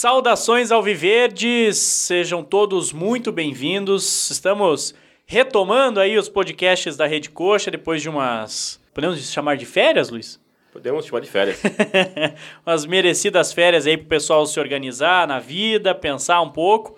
Saudações ao Viverdes, sejam todos muito bem-vindos. Estamos retomando aí os podcasts da Rede Coxa depois de umas. Podemos chamar de férias, Luiz? Podemos chamar de férias. umas merecidas férias aí pro pessoal se organizar na vida, pensar um pouco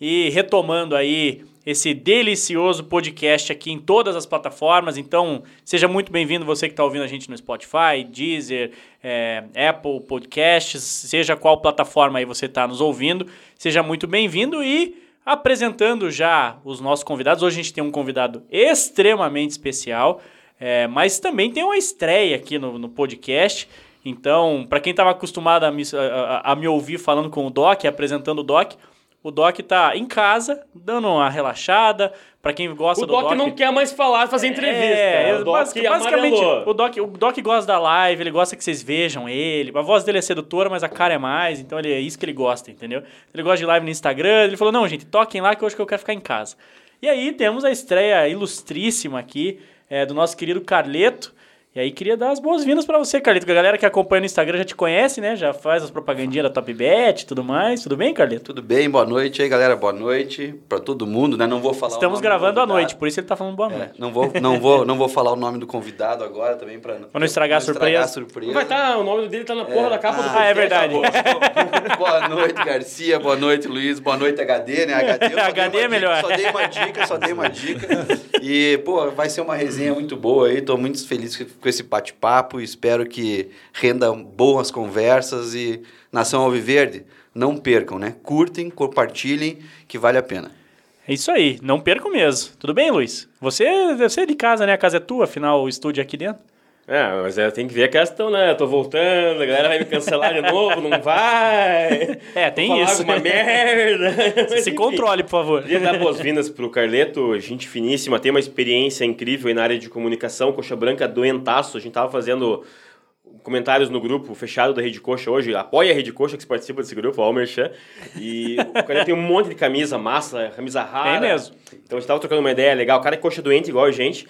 e retomando aí esse delicioso podcast aqui em todas as plataformas. Então, seja muito bem-vindo você que está ouvindo a gente no Spotify, Deezer, é, Apple Podcasts, seja qual plataforma aí você está nos ouvindo. Seja muito bem-vindo e apresentando já os nossos convidados. Hoje a gente tem um convidado extremamente especial, é, mas também tem uma estreia aqui no, no podcast. Então, para quem estava acostumado a me, a, a me ouvir falando com o Doc, apresentando o Doc, o Doc tá em casa, dando uma relaxada. Para quem gosta o do Doc... O Doc não quer mais falar, fazer entrevista. É, o Doc basicamente, o Doc, o Doc gosta da live, ele gosta que vocês vejam ele. A voz dele é sedutora, mas a cara é mais, então ele, é isso que ele gosta, entendeu? Ele gosta de live no Instagram, ele falou, não, gente, toquem lá que hoje que eu quero ficar em casa. E aí temos a estreia ilustríssima aqui é, do nosso querido Carleto, e aí queria dar as boas-vindas para você, Carlito, que a galera que acompanha no Instagram já te conhece, né? Já faz as propagandinhas da Top Bet e tudo mais. Tudo bem, Carlito? Tudo bem, boa noite aí, galera. Boa noite para todo mundo, né? Não vou falar Estamos gravando à noite, por isso ele tá falando boa é, noite. É, não vou, não vou, não vou falar o nome do convidado agora também para não, não estragar, não estragar a surpresa. Vai estar, tá, o nome dele tá na porra é. da capa ah, do Ah, é verdade. boa noite, Garcia. Boa noite, Luiz. Boa noite, HD, né? HD, HD é melhor. Dica, só dei uma dica, só dei uma dica. E, pô, vai ser uma resenha muito boa aí. Tô muito feliz com esse bate-papo papo. Espero que renda boas conversas e Nação Alviverde, não percam, né? Curtem, compartilhem, que vale a pena. É isso aí, não percam mesmo. Tudo bem, Luiz? Você deve ser de casa, né? A casa é tua, afinal o estúdio é aqui dentro. É, mas é, tem que ver a questão, né? Eu tô voltando, a galera vai me cancelar de novo, não vai. É, tem Vou isso. Falar alguma merda. Se, controle, por favor. Queria dar boas-vindas pro Carleto, gente finíssima, tem uma experiência incrível na área de comunicação, coxa branca doentaço. A gente tava fazendo comentários no grupo fechado da Rede Coxa hoje. Apoia a Rede Coxa que participa desse grupo, o Merchan. E o cara tem um monte de camisa massa, camisa rara. Tem mesmo. Então a gente tava trocando uma ideia legal. O cara é coxa doente igual a gente.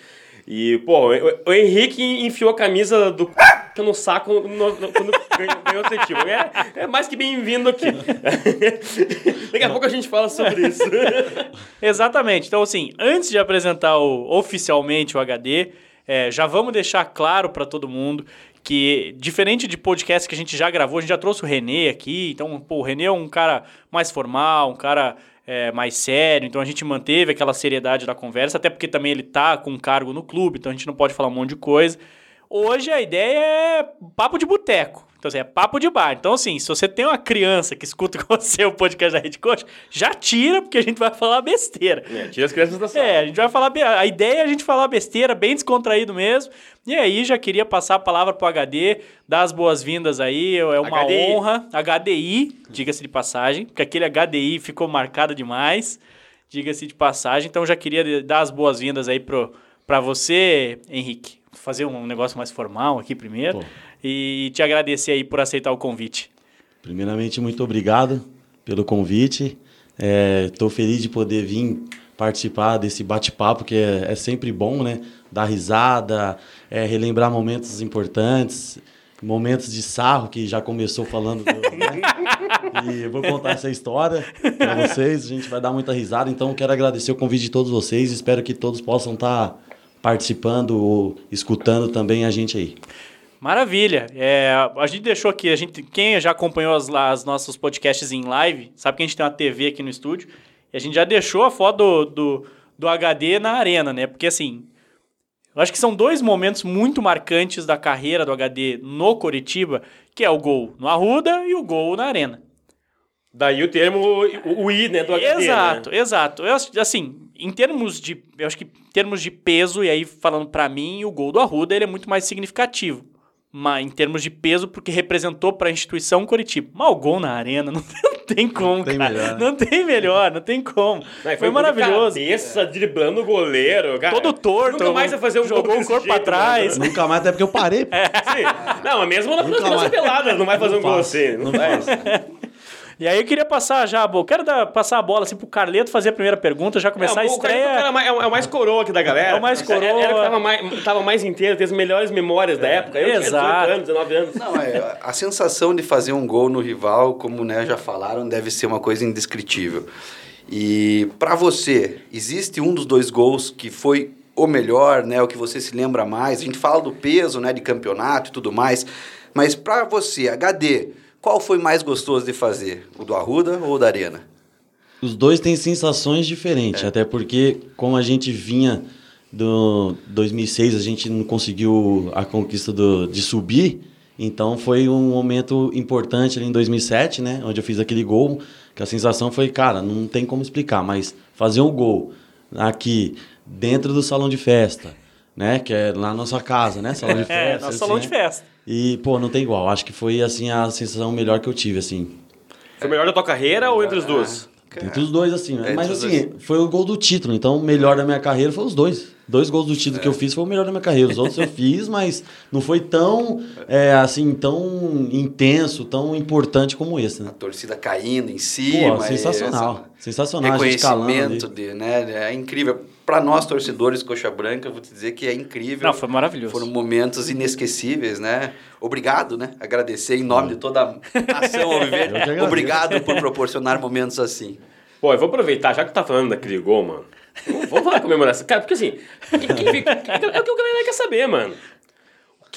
E, pô, o, Henrique enfiou a camisa do no saco no, no, quando ganhou o título. É, é mais que bem-vindo aqui. Daqui a pouco a gente fala sobre isso. Exatamente. Então, assim, antes de apresentar o, oficialmente o HD, é, já vamos deixar claro para todo mundo que, diferente de podcast que a gente já gravou, a gente já trouxe o Renê aqui. Então, pô, o Renê é um cara mais formal, um cara é, mais sério, então a gente manteve aquela seriedade da conversa, até porque também ele tá com um cargo no clube, então a gente não pode falar um monte de coisa. Hoje a ideia é papo de boteco. Então, assim, é papo de bar. Então, assim, se você tem uma criança que escuta com você o podcast da Rede Coach, já tira, porque a gente vai falar besteira. É, tira as crianças da sala. É, a gente vai falar. A ideia é a gente falar besteira, bem descontraído mesmo. E aí, já queria passar a palavra pro HD, dar as boas-vindas aí. É uma HDI. honra. HDI, diga-se de passagem, porque aquele HDI ficou marcado demais. Diga-se de passagem. Então, já queria dar as boas-vindas aí pro, pra você, Henrique. Fazer um negócio mais formal aqui primeiro. Pô e te agradecer aí por aceitar o convite. Primeiramente, muito obrigado pelo convite. Estou é, feliz de poder vir participar desse bate-papo, que é, é, sempre bom, né? Dar risada, é, relembrar momentos importantes, momentos de sarro, que já começou falando. Do, né? E vou contar essa história para vocês, a gente vai dar muita risada. Então, quero agradecer o convite de todos vocês, espero que todos possam estar tá participando ou escutando também a gente aí. Maravilha. É, a gente deixou aqui, a gente, quem já acompanhou as, as nossos podcasts em live, sabe que a gente tem uma TV aqui no estúdio, e a gente já deixou a foto do, do, do HD na arena, né? Porque assim, eu acho que são dois momentos muito marcantes da carreira do HD no Coritiba, que é o gol no Arruda e o gol na arena. Daí o termo, o, I, né, do HD, Exato, né? exato. Eu, assim, em termos de, eu acho que em termos de peso, e aí falando para mim, o gol do Arruda, ele é muito mais significativo uma, em termos de peso, porque representou para a instituição Curitiba. Mas o gol na arena não tem, não tem como, não tem cara. Melhor. Não tem melhor, não tem como. Não, foi, foi maravilhoso. Cabeça, driblando o goleiro. Cara, Todo torto. Nunca mais vai fazer um Jogou o corpo para trás. Né? Nunca mais, até porque eu parei. É. Sim. Não, mas mesmo na pelada, não vai fazer não um gol assim. Não, não faz. E aí eu queria passar já, eu quero dar, passar a bola assim pro Carleto fazer a primeira pergunta, já começar é, a estreia. é, o, é o mais coroa aqui da galera. É o mais coroa. Era, era o que tava mais, tava mais inteiro, tem as melhores memórias da época. Eu Exato. tinha 18 anos, 19 anos. Não, é, a sensação de fazer um gol no rival, como né, já falaram, deve ser uma coisa indescritível. E para você, existe um dos dois gols que foi o melhor, né, o que você se lembra mais? A gente fala do peso, né, de campeonato e tudo mais, mas para você, HD, qual foi mais gostoso de fazer? O do Arruda ou o da Arena? Os dois têm sensações diferentes, até porque como a gente vinha do 2006, a gente não conseguiu a conquista do, de subir, então foi um momento importante ali em 2007, né, onde eu fiz aquele gol, que a sensação foi, cara, não tem como explicar, mas fazer um gol aqui dentro do salão de festa, né, que é lá na nossa casa, né, salão de festa. É, nosso assim, salão de festa. E, pô, não tem igual. Acho que foi, assim, a sensação melhor que eu tive, assim. Foi o melhor da tua carreira ou entre os dois? Entre os dois, assim. né? É, Mas, assim, foi o gol do título. Então, o melhor da minha carreira foi os dois. Dois gols do título que eu fiz foi o melhor da minha carreira. Os outros eu fiz, mas não foi tão, é, assim, tão intenso, tão importante como esse, né? A torcida caindo em cima. Pô, sensacional. essa- Sensacional. Reconhecimento de, né? É incrível. Para nós torcedores Coxa Branca, eu vou te dizer que é incrível. Não, foi maravilhoso. Foram momentos inesquecíveis, né? Obrigado, né? Agradecer em nome de toda a nação Alviverde. Obrigado por proporcionar momentos assim. Pô, eu vou aproveitar, já que tu tá falando daquele gol, mano. Vamos falar comemoração. Cara, porque assim, quem, quem, fica- é o que a galera quer saber, mano.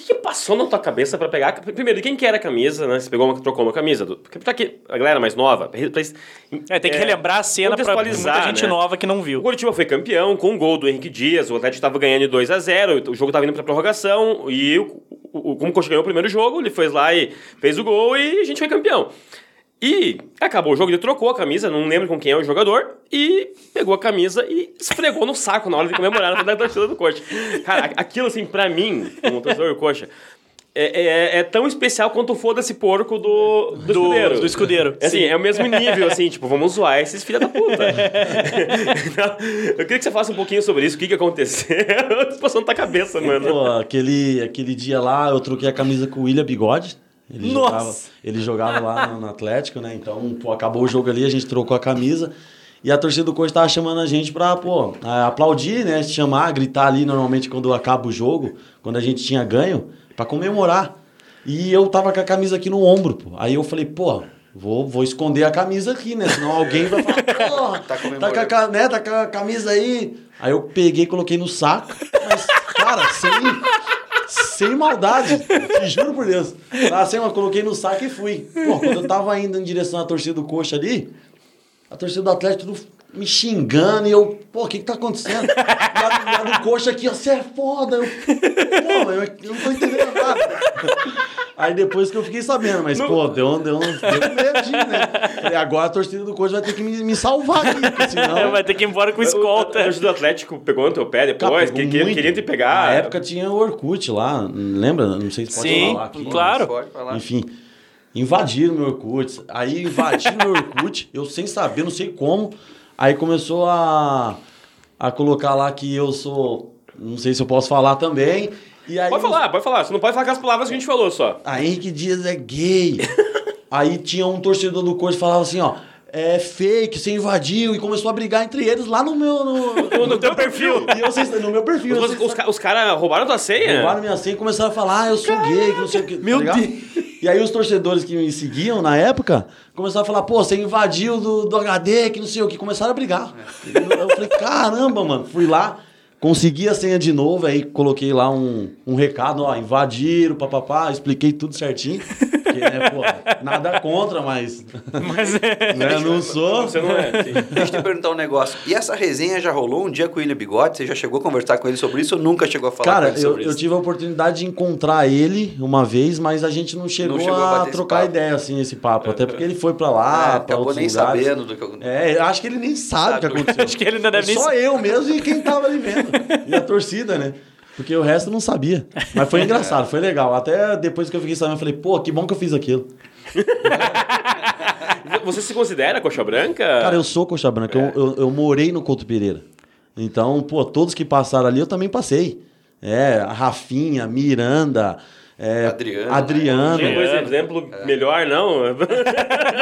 O que, que passou na tua cabeça pra pegar. Primeiro, de quem que era a camisa, né? Você pegou uma, trocou uma camisa. Do, porque pra que a galera mais nova. Pra, pra, É, tem que relembrar a cena pra muita gente né? nova que não O viu. Curitiba foi campeão com um gol do Henrique Dias. O Atlético estava ganhando de 2 a 0 O jogo estava indo para prorrogação. E o, o, como o Coxa ganhou o primeiro jogo, ele foi lá e fez o gol e a gente foi campeão. E acabou o jogo, ele trocou a camisa, não lembro com quem é o jogador, e pegou a camisa e esfregou no saco na hora de comemorar na da torcida do Coxa. Cara, aquilo assim, pra mim, como torcedor do Coxa, é, é, é tão especial quanto o foda-se porco do, do, escudeiro. do escudeiro. É assim, é o mesmo nível, assim, tipo, vamos zoar esses filha da puta. Então, eu queria que você falasse um pouquinho sobre isso, o que, que aconteceu. A disposição da cabeça, mano. Pô, aquele, aquele dia lá, eu troquei a camisa com o William Bigode. Ele Nossa! jogava, ele jogava lá no, no Atlético, né? Então, pô, acabou o jogo ali, a gente trocou a camisa. E a torcida do Coxa tava chamando a gente pra, pô, aplaudir, né? Chamar, gritar ali normalmente quando acaba o jogo, quando a gente tinha ganho, pra comemorar. E eu tava com a camisa aqui no ombro, pô. Aí eu falei, pô, vou, vou esconder a camisa aqui, né? Senão alguém vai falar, porra, Tá tá, com a, né, tá com a camisa aí. Aí eu peguei, coloquei no saco, mas, cara, sem, sem maldade, te juro por Deus. Ah, sem, eu coloquei no saco e fui. Pô, quando eu tava indo em direção à torcida do Coxa ali, a torcida do Atlético tudo me xingando e eu, pô, o que que tá acontecendo? E a do Coxa aqui, ó, você é foda. Eu, pô, eu, eu não tô entendendo nada. Aí depois que eu fiquei sabendo, mas, pô, deu, um- deu, um- deu um medinho, né? Agora a torcida do Coxa vai ter que me, me salvar aqui, porque senão... Vai ter que ir embora com O, o, escolta. o torcedor do Atlético pegou no teu pé Cara, depois, pegou que, que, queria te pegar. Na época tinha o Orkut lá, lembra? Não sei se pode Sim, falar aqui. claro. Pode falar. Enfim, invadiram meu Orkut. Aí invadiram meu Orkut, eu sem saber, não sei como. Aí começou a, a colocar lá que eu sou. Não sei se eu posso falar também. E aí Pode falar, pode falar. Você não pode falar com as palavras que a gente falou só. A Henrique Dias é gay. aí tinha um torcedor do que falava assim, ó. É fake, você invadiu e começou a brigar entre eles lá no meu. No, No teu perfil. E eu, no meu perfil. Os, os, ca- os caras roubaram tua senha? Roubaram minha senha e começaram a falar, ah, eu sou gay, que não sei o que. Meu tá ligado? E aí os torcedores que me seguiam na época começaram a falar, pô, você invadiu do, do HD, que não sei o que. Começaram a brigar. Eu falei, caramba, mano. Fui lá, consegui a senha de novo, aí coloquei lá um, um recado, ó, invadiram, papapá, expliquei tudo certinho. Porque, né, pô, nada contra, mas Mas é. né, não sou. Você não é. sim. Deixa eu te perguntar um negócio. E essa resenha já rolou um dia com o William Bigode? Você já chegou a conversar com ele sobre isso ou nunca chegou a falar Cara, com ele eu, sobre eu isso? tive a oportunidade de encontrar ele uma vez, mas a gente não chegou, chegou a a, trocar ideia assim, esse papo. Até porque ele foi pra lá, Ah, pra acabou outros nem lugares. sabendo do que eu... É, eu acho que ele nem sabe o que aconteceu. Acho que ele ainda deve nem Só eu mesmo e quem tava ali vendo. E a torcida, né? Porque o resto não sabia. Mas foi engraçado, foi legal. Até depois que eu fiquei sabendo, eu falei, pô, que bom que eu fiz aquilo. Você se considera coxa branca? Cara, eu sou coxa branca, eu, eu, eu morei no Couto Pereira. Então, pô, todos que passaram ali eu também passei. É, a Rafinha, Miranda, é, Adriano, Adriano. Tem coisa, exemplo melhor, não?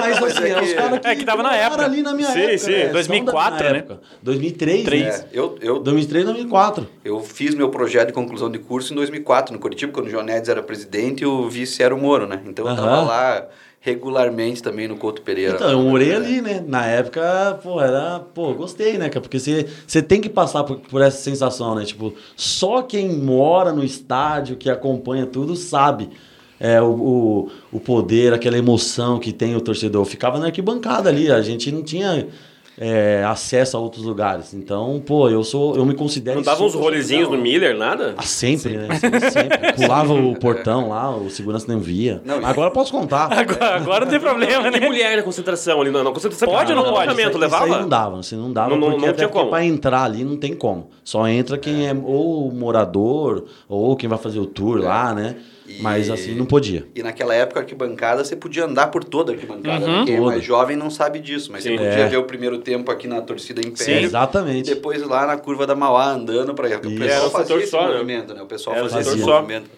Mas assim, é é os que- caras que, é que tava na época. ali na minha Sim, época. sim. né? São 2004, da né? época. 2003. Três. né? É, eu, eu, 2003, 2004. eu fiz meu projeto de conclusão de curso em 2004, no Curitiba, quando o João Nedes era presidente e o vice era o Moro, né? Então eu tava Aham. lá regularmente também no Couto Pereira. Então, eu morei É. ali, né? Na época, pô, era. Pô, gostei, né, cara? Porque você, você tem que passar por, por essa sensação, né? Tipo, só quem mora no estádio, que acompanha tudo, sabe. É, o, o, o poder, aquela emoção que tem o torcedor. Eu ficava na arquibancada ali, a gente não tinha é, acesso a outros lugares. Então, pô, eu sou. Eu me considero. Não dava uns rolezinhos no Miller, nada? Ah, sempre, né? Sempre. Pulava o portão lá, o segurança não via. Não, Agora eu posso contar. Agora, agora não tem problema, E né? mulher na concentração ali? Não, não concentração. Pode ou não no pode? Isso levava? Isso aí não dava, assim, não dava, Não- não- porque não tinha como. pra entrar ali não tem como. Só entra quem é ou morador, ou quem vai fazer o tour lá, né? E- Mas assim, não podia. E naquela época, a arquibancada, você podia andar por toda a arquibancada. Uhum. né? Quem é mais jovem não sabe disso, mas Sim. você podia É. ver o primeiro tempo aqui na torcida Sim, Império. E exatamente. depois lá na curva da Mauá andando para o Era pessoal o fazia esse só, né? movimento, né? O pessoal Era o fazia esse movimento.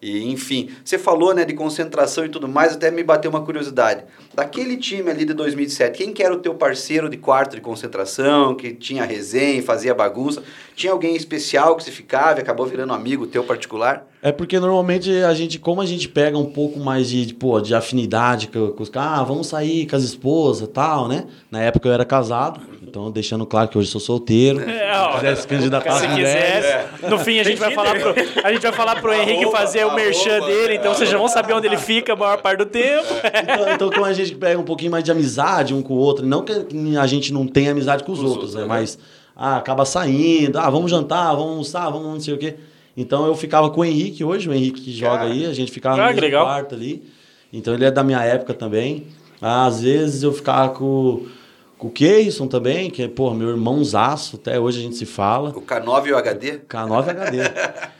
E enfim, você falou, né, de concentração e tudo mais, até me bateu uma curiosidade. Daquele time ali de 2007, quem que era o teu parceiro de quarto de concentração, que tinha resenha, fazia bagunça? Tinha alguém especial que você ficava e acabou virando amigo teu particular? É porque normalmente a gente, como a gente pega um pouco mais de, de, pô, de afinidade com, com os caras, ah, vamos sair com as esposas e tal, né? Na época eu era casado, então deixando claro que hoje sou solteiro. É, ó, Se quiser se candidatar Se quiser, no fim a gente vai falar pro, a gente vai falar pro Henrique fazer o merchan dele, então é. vocês já vão saber onde ele fica a maior parte do tempo. Então, então, como a gente pega um pouquinho mais de amizade um com o outro, não que a gente não tenha amizade com os, Com outros, outros, né? né? Mas ah, acaba saindo, ah, vamos jantar, vamos almoçar, vamos não sei o quê. Então eu ficava com o Henrique hoje, o Henrique que joga Cara. aí, a gente ficava Ah, no mesmo legal. quarto ali. Então ele é da minha época também. Às vezes eu ficava com, com o Keirson também, que é, pô, meu irmãozaço, até hoje a gente se fala. O K9 e o HD? K9 HD.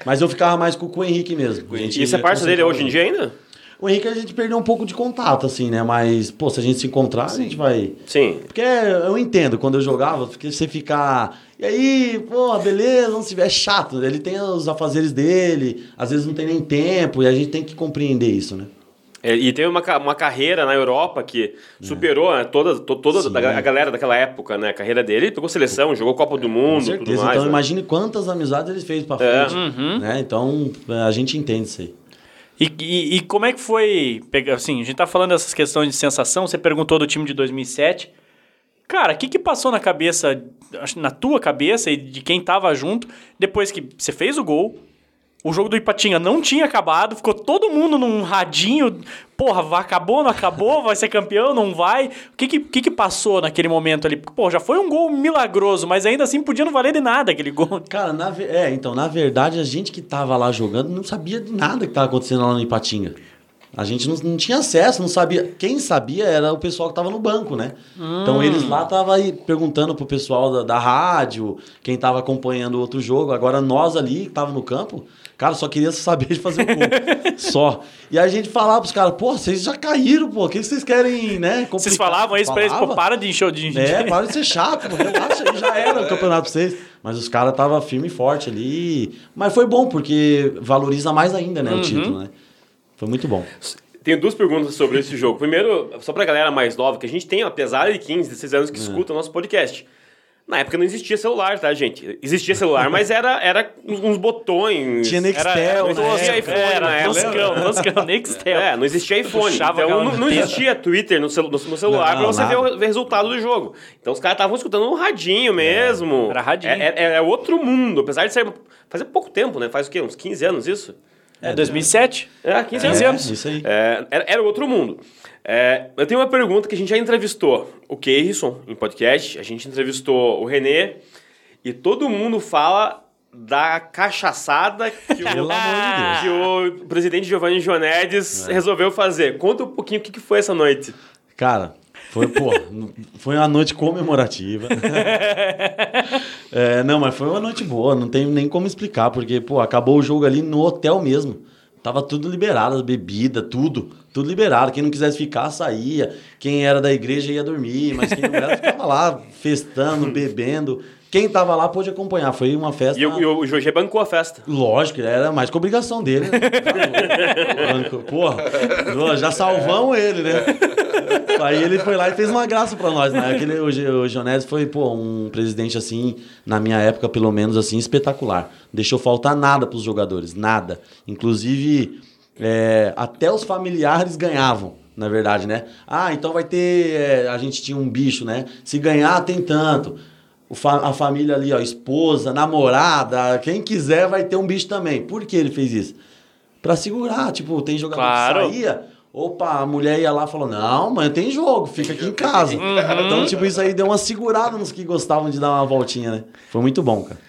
Mas eu ficava mais com, com o Henrique mesmo. Gente E você é parça dele hoje em dia ainda? O Henrique a gente perdeu um pouco de contato, assim, né? Mas, pô, se a gente se encontrar, a gente vai. Sim. Porque eu entendo, quando eu jogava, porque você ficar. E aí, pô, beleza, não se tiver é chato. Ele tem os afazeres dele, às vezes não tem nem tempo, e a gente tem que compreender isso, né? É, e teve uma, uma carreira na Europa que superou né, toda, to- toda Sim. a galera daquela época, né? A carreira dele. Ele pegou seleção, jogou Copa do Com Mundo, certeza. tudo mais. então né? imagine quantas amizades ele fez pra É. frente. Uhum. Né? Então, a gente entende isso aí. E, e- e como é que foi, assim, a gente tá falando dessas questões de sensação, você perguntou do time de 2007. Cara, o que que passou na cabeça, na tua cabeça e de quem tava junto, depois que você fez o gol, o jogo do Ipatinga não tinha acabado, ficou todo mundo num radinho, porra, vai, acabou, não acabou, vai ser campeão, não vai? O que que, que que passou naquele momento ali? Pô, já foi um gol milagroso, mas ainda assim podia não valer de nada aquele gol. Cara, na, é, então, na verdade, a gente que tava lá jogando não sabia de nada que tava acontecendo lá no Ipatinga. A gente não, não tinha acesso, não sabia. Quem sabia era o pessoal que tava no banco, né? Então eles lá estavam aí perguntando pro pessoal da, da rádio, quem tava acompanhando o outro jogo. Agora nós ali, que tava no campo, cara, só queria saber de fazer o gol. só. E aí a gente falava pros caras, pô, vocês já caíram, pô, o que vocês querem, né? Vocês complicar?" falavam isso pra eles, pô, para de encher de... É, para de ser chato, pô, relaxa, já era o campeonato pra vocês. Mas os caras estavam firme e forte ali. Mas foi bom, porque valoriza mais ainda, né, o título, né? Foi muito bom. Tenho duas perguntas sobre esse jogo. Primeiro, só pra galera mais nova, que a gente tem, apesar de 15, 16 anos que escuta o nosso podcast. Na época não existia celular, tá, gente? Existia celular, mas era, era uns botões. Tinha Nextel, não né? existia iPhone, Era, época. toscão, toscão, Nextel. É, não existia iPhone. Puxava Então não, não existia Twitter no, celu- no- no celular Não, pra você ver o, ver o resultado do jogo. Então os caras estavam escutando um radinho mesmo. era radinho. É, é- é outro mundo, apesar de ser. Faz pouco tempo, né? Faz o quê? Uns 15 anos isso? É, 2007? É, 15 15 anos. anos. Isso aí. É, era, era outro mundo. É, eu tenho uma pergunta que a gente já entrevistou o Keirson em podcast, a gente entrevistou o Renê, e todo mundo fala da cachaçada que o, que o presidente Giovanni Jonedes resolveu fazer. Conta um pouquinho o que, que foi essa noite. Cara, foi, pô, foi uma noite comemorativa. É, não, mas foi uma noite boa, não tem nem como explicar, porque, pô, acabou o jogo ali no hotel mesmo. Tava tudo liberado, bebida, tudo, tudo liberado. Quem não quisesse ficar, saía. Quem era da igreja ia dormir, mas quem não era ficava lá festando, bebendo. Quem tava lá pôde acompanhar. Foi uma festa. E, o- e o Jorge bancou a festa. Lógico, era mais que obrigação dele. Né? Porra, pô, já salvamos ele, né? Aí ele foi lá e fez uma graça pra nós, né? Aquele, o, o foi, pô, um presidente assim, na minha época, pelo menos assim, espetacular. Deixou faltar nada pros jogadores, nada. Inclusive, é, até os familiares ganhavam, na verdade, né? Ah, então vai ter. é, a gente tinha um bicho, né? Se ganhar, tem tanto. O fa- a família ali, ó, esposa, namorada, quem quiser vai ter um bicho também. Por que ele fez isso? Pra segurar, tipo, tem jogador Claro. que saía, opa, a mulher ia lá e falou, não, mãe, tem jogo, fica aqui em casa. Então, tipo, isso aí deu uma segurada nos que gostavam de dar uma voltinha, né? Foi muito bom, cara.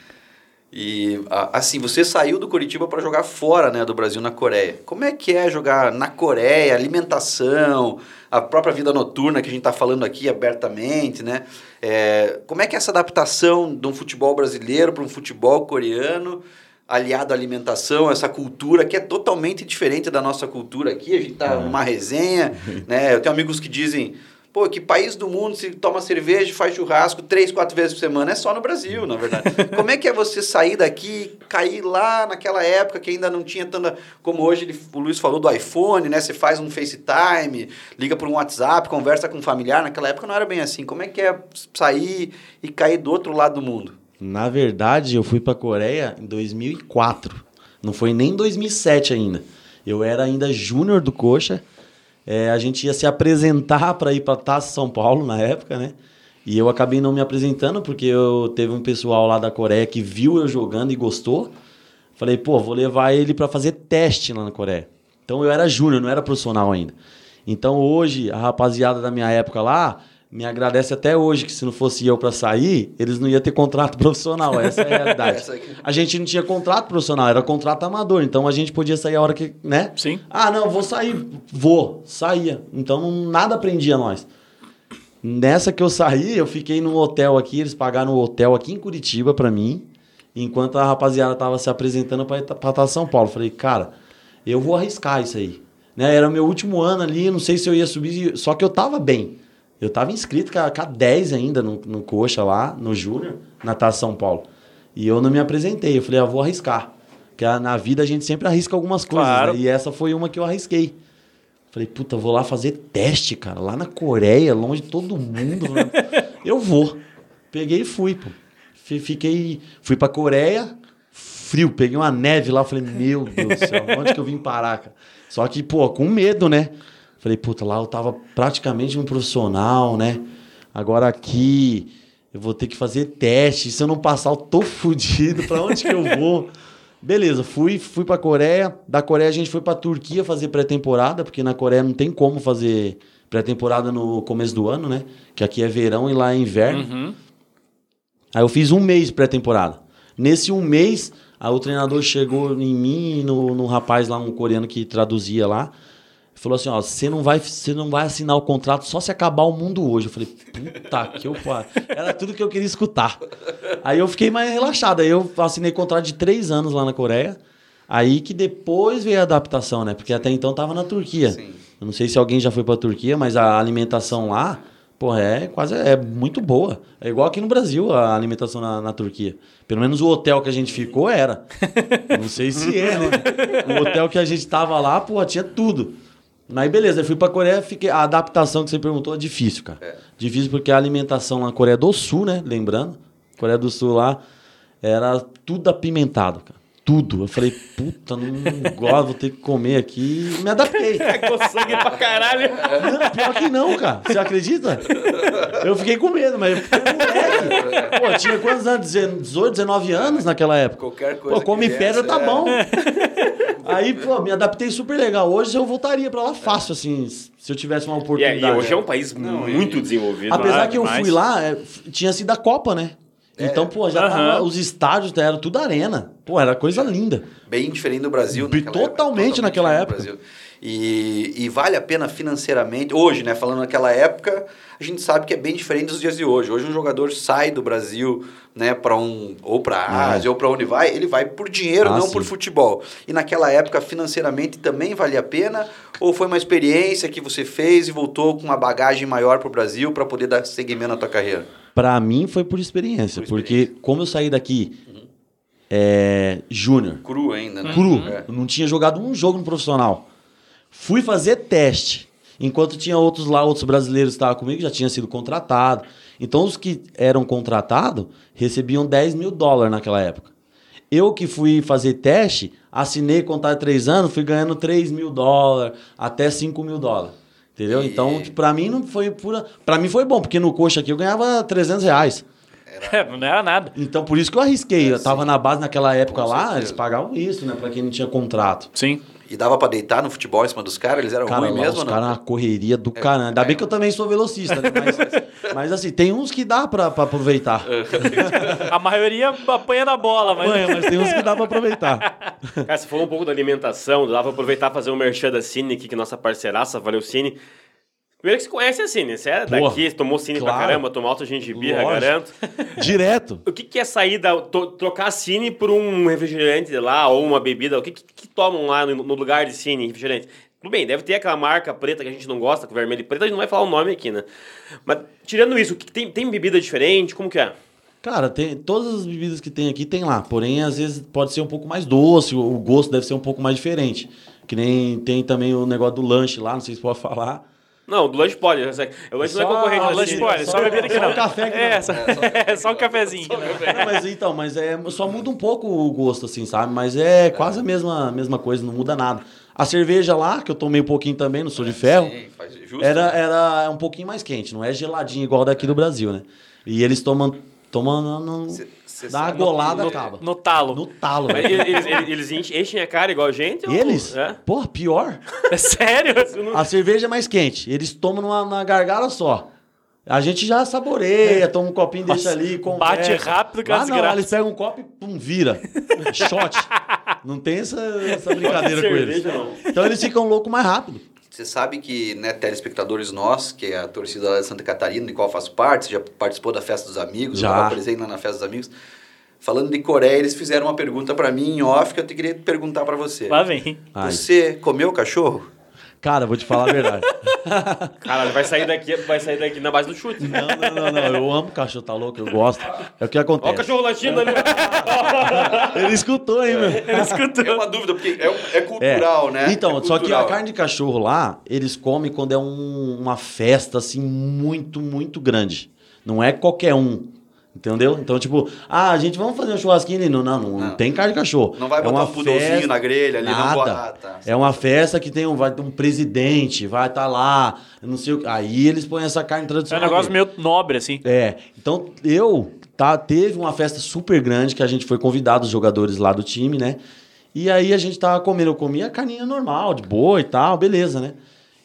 E assim, você saiu do Curitiba para jogar fora, né, do Brasil na Coreia. Como é que é jogar na Coreia, alimentação, a própria vida noturna que a gente está falando aqui abertamente, né? É, como é que é essa adaptação de um futebol brasileiro para um futebol coreano, aliado à alimentação, essa cultura que é totalmente diferente da nossa cultura aqui. A gente tá numa resenha, né? Eu tenho amigos que dizem Pô, que país do mundo se toma cerveja e faz churrasco três, quatro vezes por semana? É só no Brasil, na verdade. Como é que é você sair daqui, cair lá naquela época que ainda não tinha tanta. Como hoje ele- o Luiz falou do iPhone, né? Você faz um FaceTime, liga por um WhatsApp, conversa com um familiar. Naquela época não era bem assim. Como é que é sair e cair do outro lado do mundo? Na verdade, eu fui pra Coreia em 2004. Não foi nem em 2007 ainda. Eu era ainda júnior do Coxa. É, a gente ia se apresentar para ir para Taça São Paulo na época, né? E eu acabei não me apresentando porque eu teve um pessoal lá da Coreia que viu eu jogando e gostou. Falei, pô, vou levar ele para fazer teste lá na Coreia. Então eu era júnior, não era profissional ainda. Então hoje a rapaziada da minha época lá me agradece até hoje que se não fosse eu para sair, eles não iam ter contrato profissional. Essa é a realidade. A gente não tinha contrato profissional, era contrato amador. Então a gente podia sair a hora que, né? Sim. Ah, não, vou sair. Vou. Saía. Então nada prendia nós. Nessa que eu saí, eu fiquei num hotel aqui, eles pagaram um hotel aqui em Curitiba pra mim, enquanto a rapaziada tava se apresentando pra pra estar São Paulo. Falei, cara, eu vou arriscar isso aí. Né? Era meu último ano ali, não sei se eu ia subir, só que eu tava bem. Eu tava inscrito com a, com a 10 ainda no, no Coxa lá, no Júnior, na Taça São Paulo. E eu não me apresentei, eu falei, ah, vou arriscar. Porque na vida a gente sempre arrisca algumas coisas, Claro. né? E essa foi uma que eu arrisquei. Falei, puta, vou lá fazer teste, cara. Lá na Coreia, longe de todo mundo. né? eu vou. Peguei e fui, pô. Fi- Fiquei. Fui pra Coreia, frio. Peguei uma neve lá. Falei, meu Deus do céu, onde que eu vim parar, cara? Só que, pô, com medo, né? Falei, puta, lá eu tava praticamente um profissional, né? Agora aqui eu vou ter que fazer teste. Se eu não passar, eu tô fudido. Pra onde que eu vou? Beleza, fui, fui pra Coreia. Da Coreia a gente foi pra Turquia fazer pré-temporada, porque na Coreia não tem como fazer pré-temporada no começo do ano, né? Que aqui é verão e lá é inverno. Uhum. Aí eu fiz um mês pré-temporada. Nesse um mês, aí o treinador chegou em mim e no, no rapaz lá, um coreano que traduzia lá. Falou assim, ó, você não vai, você não vai assinar o contrato só se acabar o mundo hoje. Eu falei, puta que eu. Era tudo que eu queria escutar. Aí eu fiquei mais relaxado. Aí eu assinei contrato de três anos lá na Coreia. Aí que depois veio a adaptação, né? Porque até então tava na Turquia. Sim. Eu não sei se alguém já foi pra Turquia, mas a alimentação lá, porra, é quase é muito boa. É igual aqui no Brasil a alimentação na, na Turquia. Pelo menos o hotel que a gente ficou era. Não sei se é, né? O hotel que a gente tava lá, porra, tinha tudo. Aí beleza, eu fui pra Coreia, fiquei. A adaptação que você perguntou é difícil, cara. Difícil porque a alimentação na Coreia do Sul, né? Lembrando, Coreia do Sul lá era tudo apimentado, cara. Tudo. Eu falei, puta, não gosto, vou ter que comer aqui. Me adaptei. Pegou sangue pra caralho. Não, pior que não, cara. Você acredita? Eu fiquei com medo, mas eu fiquei moleque. Pô, tinha quantos anos? 18, 19 anos naquela época. Qualquer coisa Pô, come que pedra, tá é. bom. Aí, pô, me adaptei super legal. Hoje eu voltaria pra lá fácil, assim, se eu tivesse uma oportunidade. e hoje é um país muito desenvolvido. Apesar né? que eu demais. fui lá, é, tinha sido a Copa, né? Então, pô, já tava, os estádios eram tudo arena. Pô, era coisa linda. Bem diferente do Brasil. Naquela totalmente naquela diferente do época. E, e vale a pena financeiramente. Hoje, né? Falando naquela época, a gente sabe que é bem diferente dos dias de hoje. Hoje um jogador sai do Brasil, né, para um ou para Ásia ou para onde vai, ele vai por dinheiro, É. Ah, não sim. por futebol. E naquela época financeiramente também valia a pena ou foi uma experiência que você fez e voltou com uma bagagem maior para o Brasil para poder dar seguimento à tua carreira? Pra mim foi por experiência, Por porque como eu saí daqui é, júnior, Cru ainda, né? cru, É. não tinha jogado um jogo no profissional. Fui fazer teste, enquanto tinha outros lá, outros brasileiros que estavam comigo, já tinha sido contratado. Então os que eram contratados recebiam 10 mil dólares naquela época. Eu que fui fazer teste, assinei contrato de três anos, fui ganhando 3 mil dólares, até 5 mil dólares. Entendeu? E- Então, pra mim não foi pura. Pra mim foi bom, porque no coxa aqui eu ganhava 300 reais. não era nada. Então, por isso que eu arrisquei. É, eu tava sim. na base naquela época Com lá, certeza. eles pagavam isso, né? Pra quem não tinha contrato. Sim. E dava pra deitar no futebol em cima dos caras? Eles eram Cara, ruins mesmo os caras na correria do caramba. Ainda bem que eu também sou velocista, né? Mas, mas, assim, tem uns que dá pra, pra aproveitar. A maioria apanha na bola, mas. Apanha, mas tem uns que dá pra aproveitar. Cara, você falou um pouco da alimentação, dá pra aproveitar e fazer um merchan da Cine aqui, que é nossa parceiraça, valeu Cine. Primeiro que você conhece a Cine, você é Porra, daqui, tomou Cine claro. pra caramba, tomou alto gengibirra, garanto. Direto. O que, que é sair da. to- trocar a Cine por um refrigerante lá, ou uma bebida? O que, que, que tomam lá no, no lugar de Cine, refrigerante? Tudo bem, deve ter aquela marca preta que a gente não gosta, com vermelho e preto, a gente não vai falar o nome aqui, né? Mas tirando isso, que que tem, tem bebida diferente? Como que é? Cara, tem, todas as bebidas que tem aqui tem lá. Porém, às vezes pode ser um pouco mais doce, o, o gosto deve ser um pouco mais diferente. Que nem tem também o negócio do lanche lá, não sei se pode falar. Não, do lanche pode. O lanche não é Só- concorrente Ah, da lanche Cine. pode, só só- bebida que só não. o café que é, não. Só, é, só um cafezinho. Não, mas então, mas é, só muda um pouco o gosto, assim, sabe? Mas é quase a mesma, mesma coisa, não muda nada. A cerveja lá, que eu tomei um pouquinho também, não sou de ferro, Sim, faz justo. era, era um pouquinho mais quente, não é geladinho igual daqui do Brasil, né? E eles tomam, tomam no- Cê- dá uma golada, que- acaba. No talo. No talo, Mas eles, eles, eles enchem- a cara igual a gente? ou- Eles? É? Porra, pior. É sério? A cerveja é mais quente. Eles tomam numa, na gargala só. A gente já saboreia, toma um copinho, deixa ali, conversa. bate rápido com Lá as não, graças. eles pegam um copo e pum, vira. Shot. Não tem essa, essa brincadeira com eles. Não. Então eles ficam loucos mais rápido. Você sabe que, né, telespectadores nós, que é a torcida lá de Santa Catarina, de qual eu faço parte, você já participou da Festa dos Amigos, Já. estava presente lá na Festa dos Amigos. Falando de Coreia, eles fizeram uma pergunta para mim em off que eu te queria perguntar para você. Lá vem. Ai. Você comeu cachorro? Cara, vou te falar a verdade. Cara, vai sair daqui, vai sair daqui na base do chute. Não, não, não, não. Eu amo cachorro, tá louco? Eu gosto. É o que Ó o acontece. cachorro latindo ali. Ele escutou, hein, meu? É uma dúvida, porque é, é cultural, né? Então, É só que a cultural. carne de cachorro lá, eles comem quando é um- uma festa, assim, muito, muito grande. Não é qualquer um. Entendeu? Então, tipo, ah, a gente vamos fazer um churrasquinho ali. Não, não, não, Não. tem carne de cachorro. Não vai é botar uma um festa- na grelha ali, não nada. bota. Ah, tá. É uma festa que tem um, vai ter um presidente, vai estar lá, eu não sei o que. Aí eles põem essa carne É um tradicional. negócio meio nobre, assim. É, então eu tá, teve uma festa super grande que a gente foi convidado, os jogadores lá do time, né? E aí a gente tava comendo, eu comia a carninha normal, de boa e tal, beleza, né?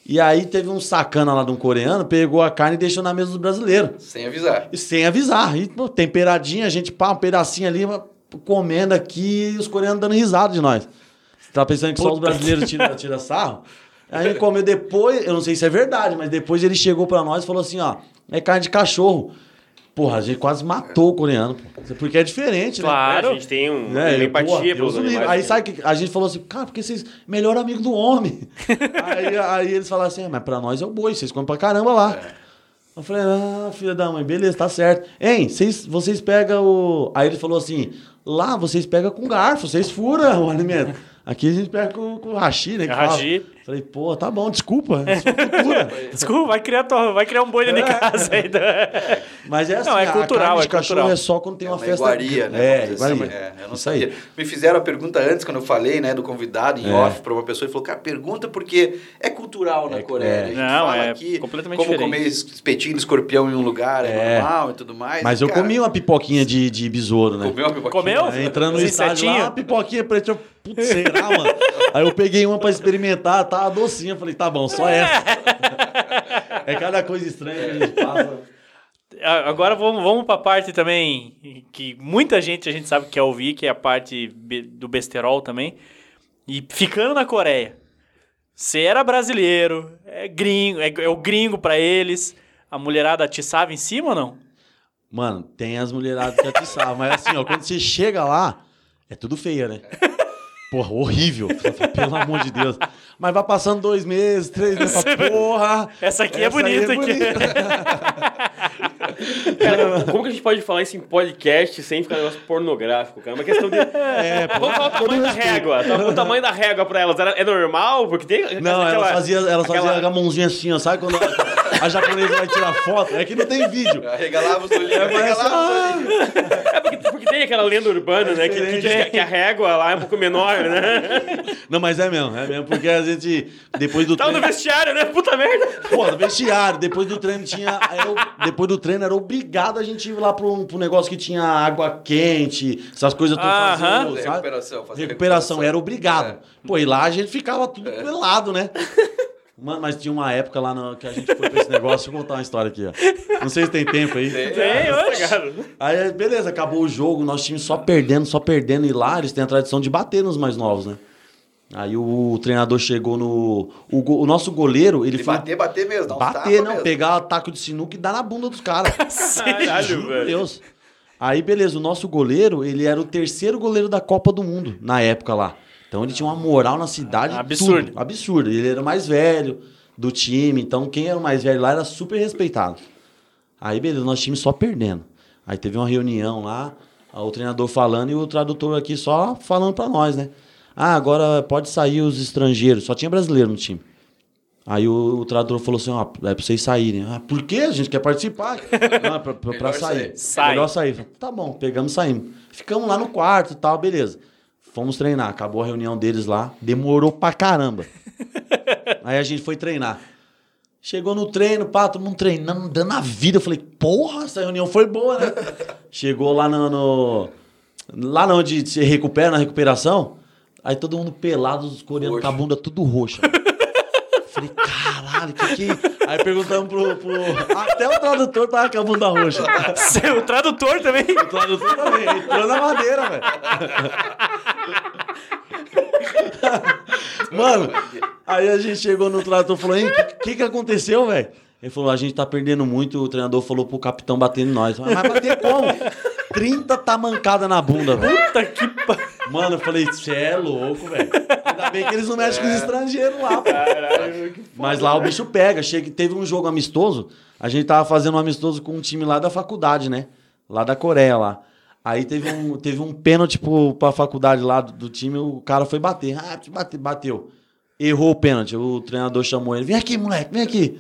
E aí teve um sacana lá de um coreano, pegou a carne e deixou na mesa dos brasileiros. Sem avisar. E sem avisar. E, pô, temperadinha, a gente, pá, um pedacinho ali, comendo aqui e os coreanos dando risada de nós. Você tá pensando que só os Puta brasileiros tiram tira sarro? Aí ele comeu depois, eu não sei se é verdade, mas depois ele chegou pra nós e falou assim, ó, é carne de cachorro. Porra, a gente quase matou o coreano, pô. Porque é diferente, né? Claro. A gente tem um, É, uma empatia pelos animais. Aí né? sabe que a gente falou assim, cara, porque vocês melhor amigo do homem. aí, aí eles falaram assim, "É, mas pra nós é o boi, vocês comem pra caramba lá. Eu falei, ah, filha da mãe, beleza, tá certo. Hein, vocês, vocês pegam o. Aí ele falou assim: lá vocês pegam com garfo, vocês furam o alimento. Aqui a gente pega com, com hashi, né? que fala. Hashi. Falei, pô, tá bom, desculpa. é cultura. Desculpa, vai criar, tua- vai criar um boi de casa aí. Mas é assim, Não, é a cultural, carne de é cachorro cultural. é só quando tem É uma, uma festa. iguaria, né? É, dizer assim, iguaria. é, eu não sabia. Me fizeram a pergunta antes, quando eu falei, né, do convidado em É. off para uma pessoa, e falou, cara, pergunta porque é cultural na É, Coreia. é. A gente Não, fala é aqui completamente como diferente. comer espetinho de escorpião em um lugar é, É. normal e tudo mais. Mas eu Cara, comi uma pipoquinha de, de besouro, né? Comeu uma pipoquinha? Comeu? Entrando no estádio lá, uma pipoquinha preta, eu, putz, será, mano? Aí eu peguei uma pra experimentar, tava docinha, eu falei, tá bom, só essa. É cada coisa estranha que a gente passa. A- Agora vamos, vamos pra parte também que muita gente a gente sabe que quer ouvir, que é a parte do besterol também. E ficando na Coreia, você era brasileiro, é gringo, é, é o gringo pra eles. A mulherada atiçava em cima ou não? Mano, tem as mulheradas que atiçavam, mas assim, ó, quando você chega lá, é tudo feia, né? Porra, horrível. Pelo amor de Deus. Mas vai passando dois meses, três meses, fala, porra. Essa aqui é essa aí bonita. aqui. Cara, como que a gente pode falar isso em podcast sem ficar um negócio pornográfico, cara? É uma questão de. É. Vamos falar o tamanho da régua. O tamanho da régua pra elas. Era- É normal? Porque tem. Não, aquela- elas faziam elas aquela- fazia a mãozinha assim, ó. Sabe quando a japonesa vai tirar foto? É que não tem vídeo. Arregalava os olhinhos, Parece- arregalava os olhinhos. É porque, porque tem aquela lenda urbana, né? Que, que diz que, a régua lá é um pouco menor, né? Não, mas é mesmo, é mesmo, porque a gente, depois do Tava no treino... vestiário, né? Puta merda. Pô, no vestiário, depois do treino tinha... depois do treino era obrigado a gente ir lá pro, pro negócio que tinha água quente, essas coisas tudo Aham. fazendo, recuperação, fazer Recuperação, recuperação. era obrigado. É. Pô, e lá a gente ficava tudo pelado, né? Mano, mas tinha uma época lá no- que a gente foi pra esse negócio. Deixa eu contar uma história aqui, ó. Não sei se tem tempo aí. Tem, oxe. Aí, beleza, acabou o jogo, nosso time só perdendo, só perdendo. E lá eles têm a tradição de bater nos mais novos, né? Aí o, treinador chegou no. O, go- o nosso goleiro, ele foi. bater, bater mesmo, dá uns bater, não, mesmo. pegar taco de sinuca e dar na bunda dos caras. Caralho, velho. Deus. Aí, beleza, o nosso goleiro, ele era o terceiro goleiro da Copa do Mundo na época lá. Então ele tinha uma moral na cidade. Absurdo. tudo, absurdo. Ele era o mais velho do time, então quem era o mais velho lá era super respeitado. Aí, beleza, nosso time só perdendo. Aí teve uma reunião lá, o treinador falando e o tradutor aqui só falando pra nós, né? Ah, agora pode sair os estrangeiros. Só tinha brasileiro no time. Aí o, o tradutor falou assim, ó, é pra vocês saírem. Ah, por quê? A gente quer participar. Não, é pra, pra- pra sair. sair. Sai. Melhor sair. Tá bom, pegamos e saímos. Ficamos lá no quarto e tal, beleza. Fomos treinar. Acabou a reunião deles lá. Demorou pra caramba. Aí a gente foi treinar. Chegou no treino, pá, todo mundo treinando, dando a vida. Eu falei, porra, essa reunião foi boa, né? Chegou lá no, no- Lá onde se recupera, na recuperação. Aí todo mundo pelado, os coreanos com a bunda tudo roxa. Caralho, que que. Aí perguntamos pro, pro. Até o tradutor tava com a bunda roxa. O tradutor também. O tradutor também, entrou na madeira, velho. Mano, aí a gente chegou no tradutor e falou, hein, o que, que que aconteceu, velho? Ele falou, a gente tá perdendo muito, o treinador falou pro capitão bater em nós. Mas bater como? 30 tá mancada na bunda, velho. Puta que pa... Mano, eu falei, você é louco, velho. Ainda bem que eles não mexem com os estrangeiros lá, pô. Mas lá o bicho pega. Chega, teve um jogo amistoso, a gente tava fazendo um amistoso com um time lá da faculdade, né? Lá da Coreia, lá. Aí teve um, teve um pênalti pro, pra faculdade lá do, do time, o cara foi bater. Ah, bate, bateu. Errou o pênalti. O treinador chamou ele. Vem aqui, moleque, vem aqui.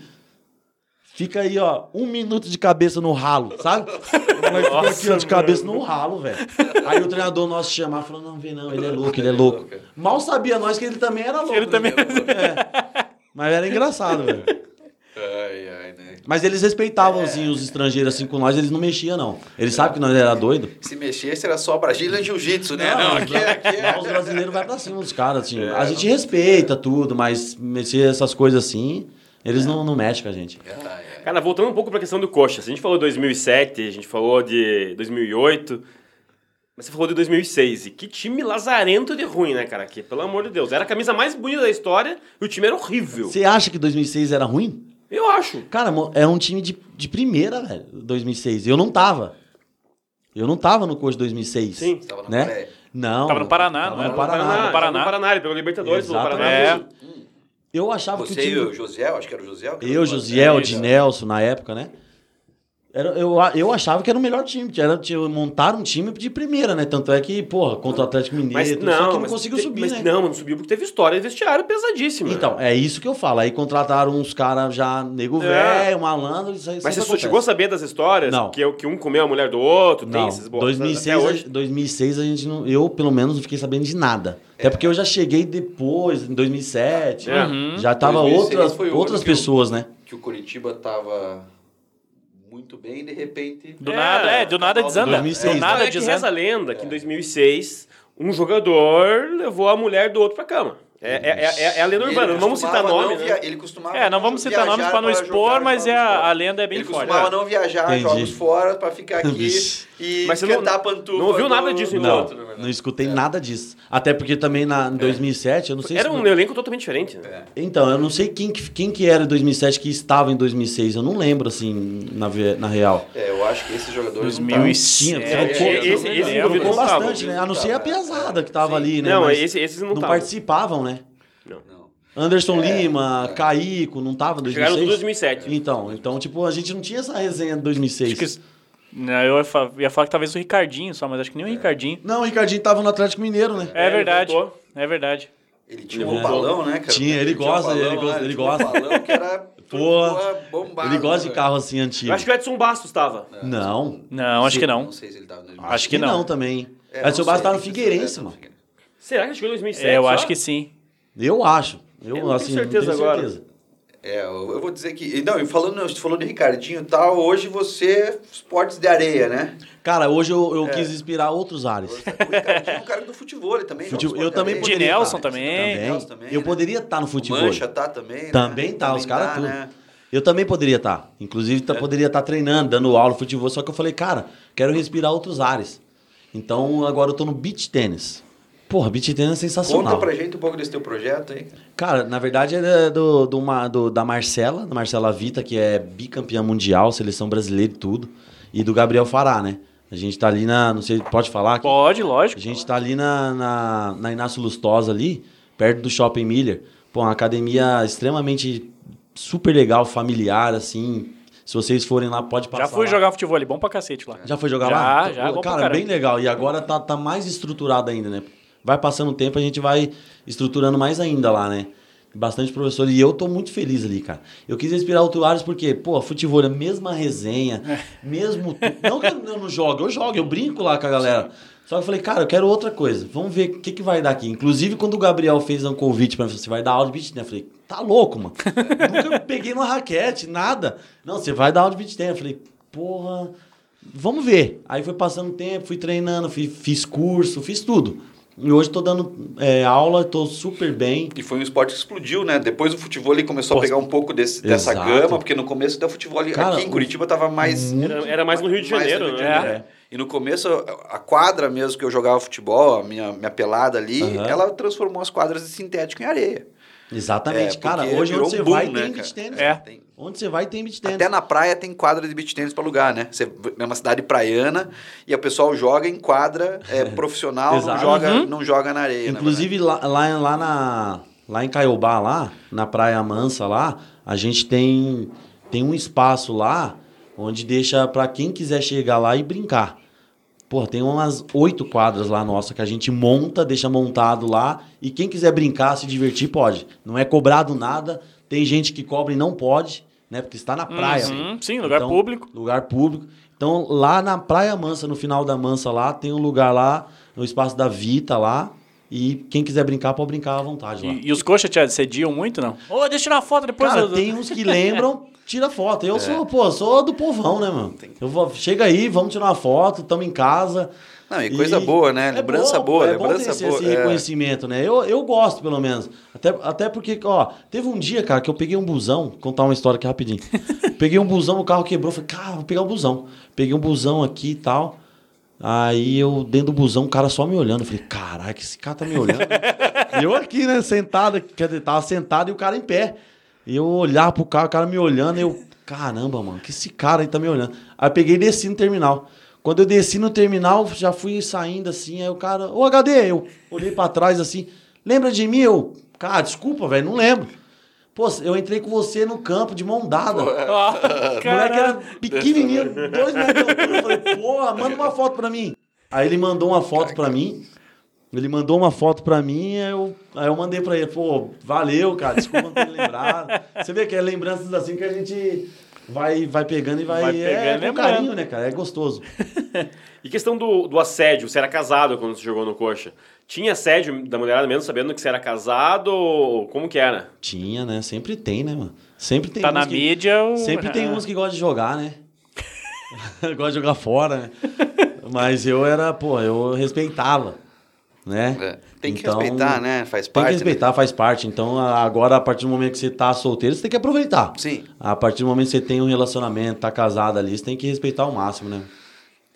Fica aí, ó, um minuto de cabeça no ralo, sabe? Ficou aqui, ó, de cabeça no ralo, velho. Aí o treinador nosso chamar falou: não, vem não, ele é louco, ele é louco. Mal sabia nós que ele também era louco. Ele né? também... É. Mas era engraçado, velho. Ai, ai, né? Mas eles respeitavam, assim, os estrangeiros, assim, com nós, eles não mexiam, não. Eles sabem que nós era doido. Se mexesse era só Brasília e Jiu-Jitsu, né? Não, aqui, é- aqui é... os brasileiros vai pra cima dos caras, assim. A gente respeita tudo, mas mexer essas coisas assim, eles não, não mexem com a gente. Ai. Cara, voltando um pouco pra questão do Coxa. A gente falou 2007, a gente falou de 2008, mas você falou de 2006. E que time lazarento de ruim, né, cara? Que, pelo amor de Deus. Era a camisa mais bonita da história e o time era horrível. Você acha que 2006 era ruim? Eu acho. Cara, era um time de, de primeira, velho, 2006. Eu não tava. Eu não tava no de 2006. Sim. Tava na Né? Não. Tava no Paraná, tava não no era? Paraná. Paraná. no Paraná. No Paraná, ele pegou Libertadores pelo Paraná. É. Eu achava que o Você e o Josiel, acho que era o Josiel. que Eu, Josiel, É, Dinelson, na época, né? Era, eu, eu achava que era o melhor time. que Era, tinha- montaram um time de primeira, né? Tanto é que, porra, contra o Atlético Mineiro, Mas tudo, não, só que não mas conseguiu te- subir, mas né? Não, não subiu porque teve história vestiário pesadíssima. Então, é isso que eu falo. Aí contrataram uns caras já nego É. velho, malandro, isso aí Mas você sempre chegou a acontece. saber das histórias? Não. Que, que um comeu a mulher do outro, tem Não, esses boatos 2006, até hoje. 2006 a gente não... Eu, pelo menos, não fiquei sabendo de nada. Até porque eu já cheguei depois, em 2007. É. Uhum. Já tava 2006 outras, outras que eu- pessoas, né? Que o Curitiba tava muito bem de repente... Do É, nada, é, do nada desanda. 2006. Do nada é que reza a lenda que em 2006 um jogador levou a mulher do outro pra cama. É, é, é, é a lenda Ele urbana. Não vamos citar nome, não né? via- Ele costumava É, não vamos citar nomes pra não para expor, mas é a, lenda é bem Ele forte. costumava não viajar Entendi. jogos fora pra ficar aqui e Mas você não- cantar pantufa. não ouviu nada disso, então? outro, verdade. Não escutei nada disso. Até porque também na, em 2007, eu não sei Era se... um elenco totalmente diferente. Né? É. Então, eu não sei quem, que- quem que era em 2007 que estava em 2006. Eu não lembro, assim, na, na real. É, eu acho que esses jogadores não 2007. Tinha, É, esse- esse não tava, bastante, né? A não ser a pesada é. que tava Sim. ali, né? Não, esse- esses não tavam. participavam, né? Não. Anderson Lima, Caico, não tava em Chegaram 2006? tudo em 2007. Então, então, tipo, a gente não tinha essa resenha de 2006. Acho que, não, eu ia fa- ia falar que talvez o Ricardinho só, mas acho que nem o Ricardinho. Não, o Ricardinho tava no Atlético Mineiro, né? É, É, verdade. É verdade. Ele tinha Ele um balão, né, cara? Tinha, ele um gosta, balão ele gosta, ele tinha um gosta. balão que era porra, bombado, Ele gosta de carro assim antigo. Eu acho que o Edson Bastos estava. Não. Não, acho que não. Não sei se ele tava no Acho que não. também. É, É, Edson não Bastos tá no Figueirense, mano. Será que ele chegou em 2007? É, eu só? acho que sim. Eu acho. Eu, Eu não tenho assim, certeza não tenho agora. certeza. É, eu vou dizer que. Não, e falando, você falou de Ricardinho e tal, hoje você é esportes de areia, né? Cara, hoje eu, É. eu quis inspirar outros ares. O Ricardinho é um cara do futebol também. Futebol- joga eu também de De poderia Nelson tá. também. Nelson também, Eu né? poderia estar no O futebol. Mancha tá também, né? Também tá, os caras tá, tudo. né? Eu também poderia estar. Inclusive, É. tá- poderia estar treinando, dando aula de futebol. Só que eu falei, cara, quero respirar outros ares. Então, agora eu tô no beach tênis. Porra, beach tênis é sensacional. Conta pra gente um pouco desse teu projeto aí. Cara, na verdade é do, do, uma- do- da Marcela, da Marcela Vita, que é bicampeã mundial, seleção brasileira e tudo. E do Gabriel Fará, né? A gente tá ali na. Não sei, pode falar? aqui? Pode, lógico. A gente tá ali na, na, na Inácio Lustosa ali, perto do Shopping Miller. Pô, uma academia extremamente super legal, familiar, assim. Se vocês forem lá, pode passar Já fui lá. jogar futebol ali, bom pra cacete lá. Já foi jogar Já, lá? já, pra Cara, bem legal. E agora tá, tá mais estruturado ainda, né? Vai passando o tempo, a gente vai estruturando mais ainda lá, né? Bastante professor. E eu tô muito feliz ali, cara. Eu quis inspirar outro Ares porque, pô, futebol é a mesma resenha, mesmo. tu- Não que eu não jogue, eu jogo, eu brinco lá com a galera. Só que eu falei, cara, eu quero outra coisa. Vamos ver o que, que vai dar aqui. Inclusive, quando o Gabriel fez um convite pra mim, você vai dar aula de beat tennis? Eu falei, tá louco, mano. Nunca peguei uma raquete, nada. Não, você vai dar aula de beat tennis. Eu falei, porra, vamos ver. Aí foi passando tempo, fui treinando, fui- fiz curso, fiz tudo. E hoje tô dando é, aula, tô super bem. E foi um esporte que explodiu, né? Depois o futebol ele começou a pegar um pouco desse, dessa exato. gama, porque no começo do futebol ali- Cara, aqui em Curitiba tava mais. Era, era mais no Rio de Janeiro, Rio de né? Janeiro. E no começo, a quadra mesmo que eu jogava futebol, a minha, minha pelada ali, Aham. ela transformou as quadras de sintético em areia. Exatamente. É, cara, hoje virou onde um você boom, vai né, tem cara? beat tênis. É. Tem- Onde você vai tem beat tênis. Até na praia tem quadra de beach tênis para alugar, né? Você é uma cidade praiana e o pessoal joga em quadra é, profissional, não joga, Uhum. não joga na areia. na Inclusive lá, lá, lá na lá em Caiobá lá, na Praia Mansa lá, a gente tem tem um espaço lá onde deixa pra quem quiser chegar lá e brincar. Pô, tem umas oito quadras lá nossa que a gente monta, deixa montado lá e quem quiser brincar, se divertir pode. Não é cobrado nada. Tem gente que cobra e não pode, né? Porque está na praia. Uhum, sim, lugar Então, público. Lugar público. Então, lá na Praia Mansa, no final da Mansa lá, tem um lugar lá, no espaço da Vita lá. E quem quiser brincar, pode brincar à vontade lá. E, e os coxas te assediam muito, não? Ô, deixa eu tirar uma foto depois. Cara, eu- tem uns que lembram, tira foto. É. Eu sou, pô, sou do povão, né, mano? Eu vou, chega aí, vamos tirar uma foto, estamos em casa. Não, e coisa boa, né? Lembrança boa, é lembrança bom ter esse, boa, esse é. reconhecimento, né? Eu, eu gosto, pelo menos. Até, até porque, ó, teve um dia, cara, que eu peguei um busão, vou contar uma história aqui rapidinho. peguei um busão, o carro quebrou, falei, cara, vou pegar um busão. Peguei um busão aqui e tal. Aí eu, dentro do busão, o cara só me olhando. Eu falei, caraca, esse cara tá me olhando. e eu aqui, né, sentado, quer dizer, tava sentado e o cara em pé. E eu olhar pro carro, o cara me olhando, e eu, caramba, mano, que esse cara aí tá me olhando. Aí eu peguei e desci no terminal. Quando eu desci no terminal, já fui saindo assim, aí o cara, ô HD, eu olhei pra trás assim, lembra de mim? Eu, cara, desculpa, velho, não lembro. Pô, eu entrei com você no campo de mão dada. Ó, O moleque cara, era pequenininho, dois metros de altura. Eu falei, porra, manda uma foto pra mim. Aí ele mandou uma foto pra mim. Ele mandou uma foto pra mim, aí eu, aí eu mandei pra ele. Pô, valeu, cara, desculpa não ter lembrado. Você vê que é lembranças assim que a gente vai, vai pegando e vai... Vai pegando e é lembrando. carinho, né, cara? É gostoso. E questão do, do assédio, você era casado quando você jogou no Coxa. Tinha assédio da mulherada mesmo, sabendo que você era casado? ou Como que era? Tinha, né? Sempre tem, né, mano? Sempre tem tá na que- mídia. o- Sempre tem uns que gostam de jogar, né? Gosta de jogar fora, né? Mas eu era, pô, eu respeitava, né? É, Tem que Então, respeitar, né? Faz Tem parte. que né? respeitar, faz parte. Então, agora, a partir do momento que você tá solteiro, você tem que aproveitar. Sim. A partir do momento que você tem um relacionamento, tá casado ali, você tem que respeitar ao máximo, né?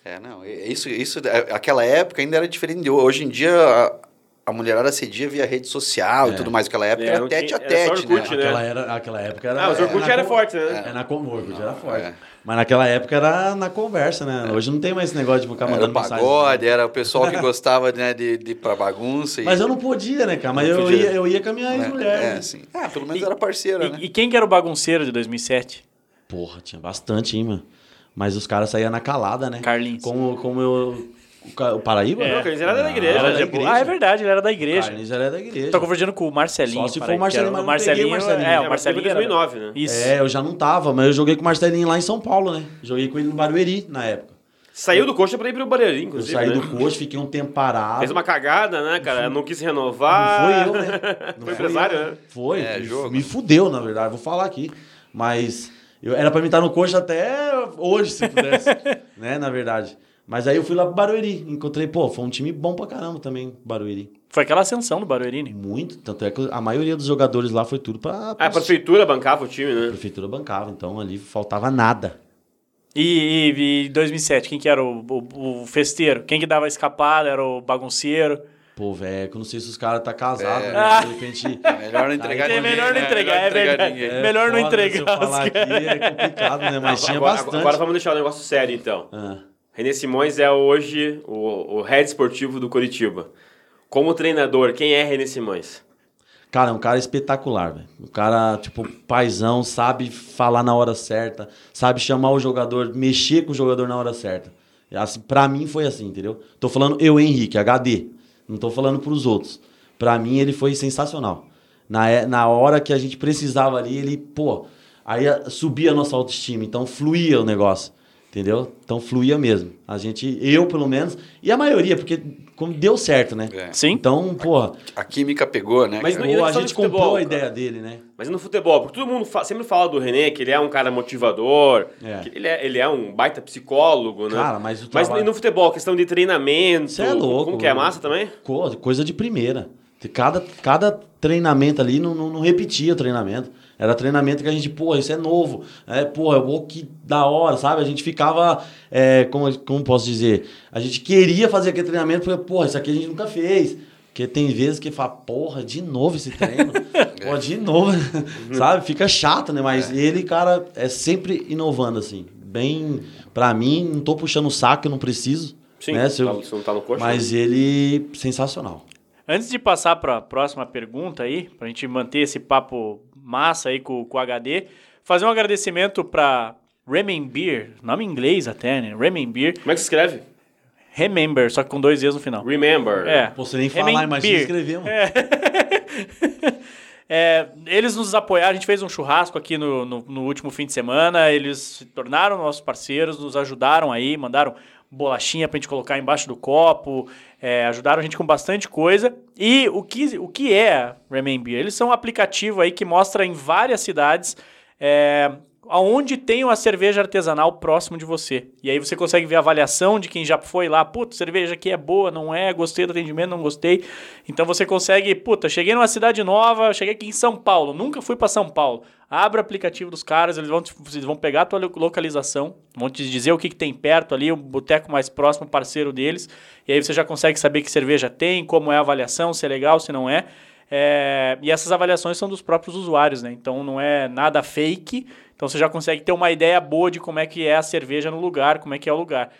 É, não, é- isso, isso, é, aquela época ainda era diferente hoje. Em dia, a, a mulherada cedia via rede social e É. tudo mais. Naquela época É, era tete tinha- a era só tete, Orkut, né? né? Aquela, era, aquela época era. Ah, mas o Orkut era con- forte, né? É na com- o Orkut era forte. É. Mas naquela época era na conversa, né? Hoje não tem mais esse negócio de ficar Era mandando mensagem. pagode, era o pessoal que gostava né, de, de ir pra bagunça. E, Mas eu não podia, né, cara? Mas Não eu podia. ia, eu ia com a minha né? ex-mulher. É, né? sim. Ah, pelo menos E- era parceira, E, né? e quem que era o bagunceiro de 2007? Porra, tinha bastante, hein, mano. Mas os caras saíam na calada, né? Carlinhos. Como, como eu. O, Ca- o Paraíba? Não, Carlinhos era da igreja. Não, Era da igreja. Ah, é verdade, ele era da O igreja. Carlinhos era da igreja. Tô confundindo com o Marcelinho. Só se for o Marcelinho, mas não o Marcelinho. É, É, o Marcelinho era- 2009, né? Isso. É, eu já não tava, mas eu joguei com o Marcelinho lá em São Paulo, né? Joguei com ele no Barueri na época. Saiu do coxa pra ir pro Eu inclusive. saí né? do coach, fiquei um tempo parado. Fez uma cagada, né, cara? Não quis Não renovar. foi eu, né? Não Foi empresário, eu. né? Foi. É, me- jogo. Me fudeu, na verdade. Vou falar aqui. Mas eu, era pra mim estar no coxa até hoje, se pudesse. né, na verdade. Mas aí eu fui lá pro Barueri. Encontrei, pô, foi um time bom pra caramba também, Barueri. Foi aquela ascensão do Barueri, Muito. Tanto é que a maioria dos jogadores lá foi tudo pra. Ah, pra a prefeitura bancava o time, a né? prefeitura bancava. Então ali faltava nada. E, e, e 2007, quem que era o, o, o festeiro? Quem que dava a escapada? Era o bagunceiro? Pô, velho, eu não sei se os caras tá casado, É. né? De repente. Melhor não entregar É ninguém, melhor não né? entregar, é entregar. É. Melhor não entregar Se eu falar aqui é complicado, né? Mas tinha agora, bastante. agora vamos deixar o negócio sério, então. Ah. René Simões é hoje o, o head esportivo do Curitiba. Como treinador, quem é René Simões? Cara, é um cara espetacular, velho. O cara, tipo, paizão, sabe falar na hora certa, sabe chamar o jogador, mexer com o jogador na hora certa. Assim, pra mim foi assim, entendeu? Tô falando eu, Henrique, HD. Não tô falando pros outros. Pra mim ele foi sensacional. Na, é- na hora que a gente precisava ali, ele, pô, aí subia a nossa autoestima, então fluía o negócio. Entendeu? Então fluía mesmo. A gente, eu pelo menos, e a maioria, porque como deu certo, né? É. Sim. Então, porra, A química pegou, né? Mas cara? não- ou a gente futebol, comprou a cara? ideia dele, né? Mas e no futebol? Porque todo mundo fa- sempre fala do René, que ele é um cara motivador, É. que ele é, ele é um baita psicólogo, né? Cara, mas o Mas trabalho- e no futebol, questão de treinamento. Você é louco. Como que é massa também? Co- Coisa de primeira. Cada, cada treinamento ali não, não, não repetia o treinamento. Era treinamento que a gente, pô, isso é novo. É, pô, oh, que da hora, sabe? A gente ficava, é, como, como posso dizer? A gente queria fazer aquele treinamento, porque, pô, isso aqui a gente nunca fez. Porque tem vezes que fala, porra, de novo esse treino. pô, de novo, sabe? Fica chato, né? Mas ele, cara, é sempre inovando, assim. Bem, pra mim, não tô puxando o saco, eu não preciso. Sim, né? Se eu- tá- não tá no coxa. mas ele, sensacional. Antes de passar para a próxima pergunta aí, para a gente manter esse papo massa aí com, com o HD, fazer um agradecimento para Remember, nome em inglês até, né? Remember, Como é que se escreve? Remember, só que com dois E's no final. Remember. É. Pô, você nem falar, imagina escrever, mano. É, eles nos apoiaram, a gente fez um churrasco aqui no, no, no último fim de semana, eles se tornaram nossos parceiros, nos ajudaram aí, mandaram bolachinha pra gente colocar embaixo do copo, é, ajudaram a gente com bastante coisa. E o que, o que é Remember? Eles são um aplicativo aí que mostra em várias cidades é, aonde tem uma cerveja artesanal próximo de você. E aí você consegue ver a avaliação de quem já foi lá. Puta, cerveja aqui é boa, não é? Gostei do atendimento, não gostei. Então você consegue, puta, cheguei numa cidade nova, cheguei aqui em São Paulo, nunca fui para São Paulo. Abre o aplicativo dos caras, eles vão, eles vão pegar a tua lo- localização, vão te dizer o que, que tem perto ali, o boteco mais próximo, parceiro deles. E aí você já consegue saber que cerveja tem, como é a avaliação, se é legal, se não é. É, e essas avaliações são dos próprios usuários, né? Então não é nada fake. Então você já consegue ter uma ideia boa de como é que é a cerveja no lugar, como é que é o lugar.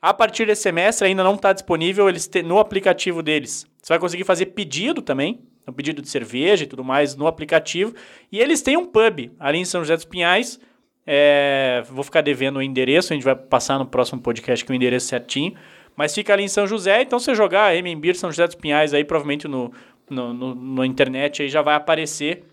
A partir desse semestre ainda não está disponível eles te- no aplicativo deles. Você vai conseguir fazer pedido também, um pedido de cerveja e tudo mais no aplicativo. E eles têm um pub ali em São José dos Pinhais. É, vou ficar devendo o endereço, a gente vai passar no próximo podcast com o endereço certinho. Mas fica ali em São José, então você jogar Remembir São José dos Pinhais aí, provavelmente no, no, no, no internet aí já vai aparecer.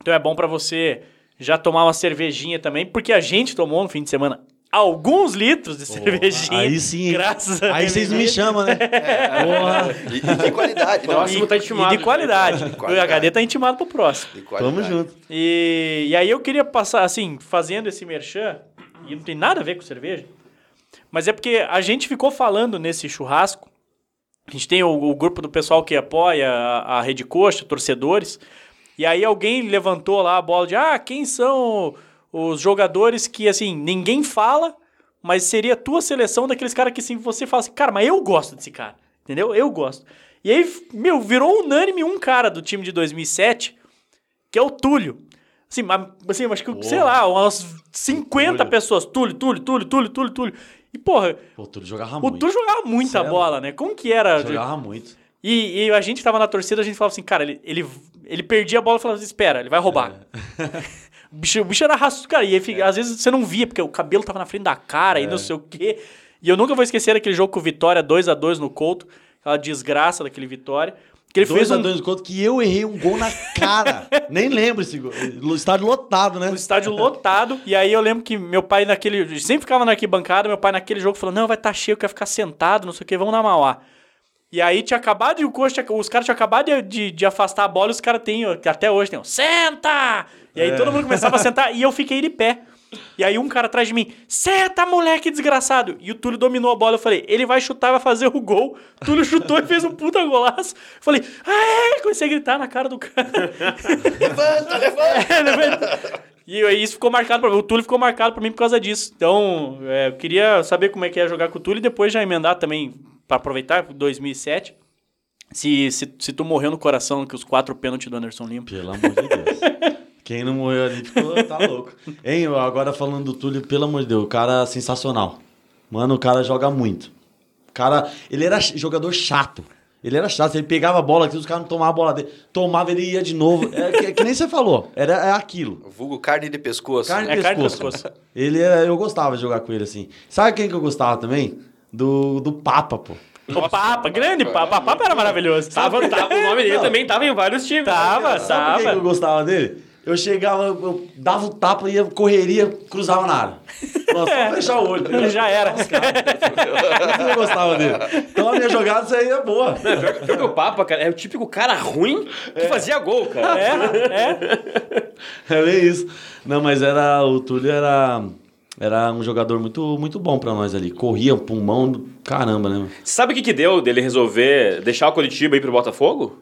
Então é bom para você já tomar uma cervejinha também, porque a gente tomou no fim de semana alguns litros de cervejinha. aí sim? Graças a Aí vocês me chamam, né? Porra. E, e de qualidade, né? Próximo tá E intimado. de qualidade. De qualidade. O HD tá intimado pro próximo. De qualidade. Tamo junto. E, e aí eu queria passar, assim, fazendo esse merchan, e não tem nada a ver com cerveja, mas é porque a gente ficou falando nesse churrasco, a gente tem o, o grupo do pessoal que apoia a, a Rede Coxa, torcedores, e aí alguém levantou lá a bola de, ah, quem são os jogadores que, assim, ninguém fala, mas seria a tua seleção daqueles caras que, assim, você fala assim, cara, mas eu gosto desse cara, entendeu? Eu gosto. E aí, meu, virou unânime um cara do time de 2007, que é o Túlio. Assim, mas- assim acho que, sei lá, umas 50 Túlio. pessoas. Túlio, Túlio, Túlio, Túlio, Túlio, Túlio. E, porra, Pô, tudo jogava o muito. Túlio jogava muita Sério? bola, né? Como que era? Jogava muito. E, e a gente tava na torcida, a gente falava assim, cara, ele, ele, ele perdia a bola e falava assim, espera, ele vai roubar. o, bicho, o bicho era raço, cara, e fica- às vezes você não via, porque o cabelo tava na frente da cara e não sei o quê. E eu nunca vou esquecer aquele jogo com o Vitória, 2 a 2 no Couto, aquela desgraça daquele Vitória. Que ele Dois fez a um, dois conto que eu errei um gol na cara. Nem lembro esse gol. Estádio lotado, né? o estádio lotado. E aí eu lembro que meu pai naquele. Sempre ficava na arquibancada, meu pai naquele jogo falou: não, vai estar cheio, quer ficar sentado, não sei o que, vamos na Mauá. E aí tinha acabado de tinha- os caras tinham acabado de, de, de afastar a bola e os caras têm, até hoje tem, senta! E aí todo mundo começava a sentar e eu fiquei de pé. E aí um cara atrás de mim, senta, moleque desgraçado! E o Túlio dominou a bola, eu falei, ele vai chutar, vai fazer o gol. O Túlio chutou e fez um puta golaço. Eu falei, ah, comecei a gritar na cara do cara. Levanta, levanta! É, levanta. E isso ficou marcado pra mim. O Túlio ficou marcado pra mim por causa disso. Então, é, eu queria saber como é que é jogar com o Túlio e depois já emendar também, pra aproveitar, 2007. Se, se, se tu morreu no coração que os quatro pênaltis do Anderson Limpo. Pelo amor de Deus. Quem não morreu ali ficou, tá louco. Hein, agora falando do Túlio, pelo amor de Deus, o cara é sensacional. Mano, o cara joga muito. O cara, ele era jogador chato. Ele era chato, ele pegava a bola, aqui, os caras não tomavam a bola dele. Tomava, ele ia de novo. É que, que nem você falou, era é aquilo. Vulgo carne de pescoço. Carne É de carne de pescoço. Ele era, eu gostava de jogar com ele assim. Sabe quem que eu gostava também? Do, do Papa, pô. O Papa, grande Papa. O Papa era maravilhoso. Tava, tava, o nome dele Não. também tava em vários times. Tava, Sabe por que que eu tava. gostava dele? Eu chegava, eu dava o tapa, ia, correria, cruzava na área. Nossa, só fechar o olho. Ele já era. Que eu gostava dele. Então a minha jogada isso aí é boa. Não, pior, pior que o Papa, cara, é o típico cara ruim que fazia gol, cara. É, é. É bem isso. Não, mas era. O Túlio era. Era um jogador muito, muito bom pra nós ali. Corria pulmão do caramba, né? Sabe o que que deu dele resolver deixar o Curitiba e ir pro Botafogo?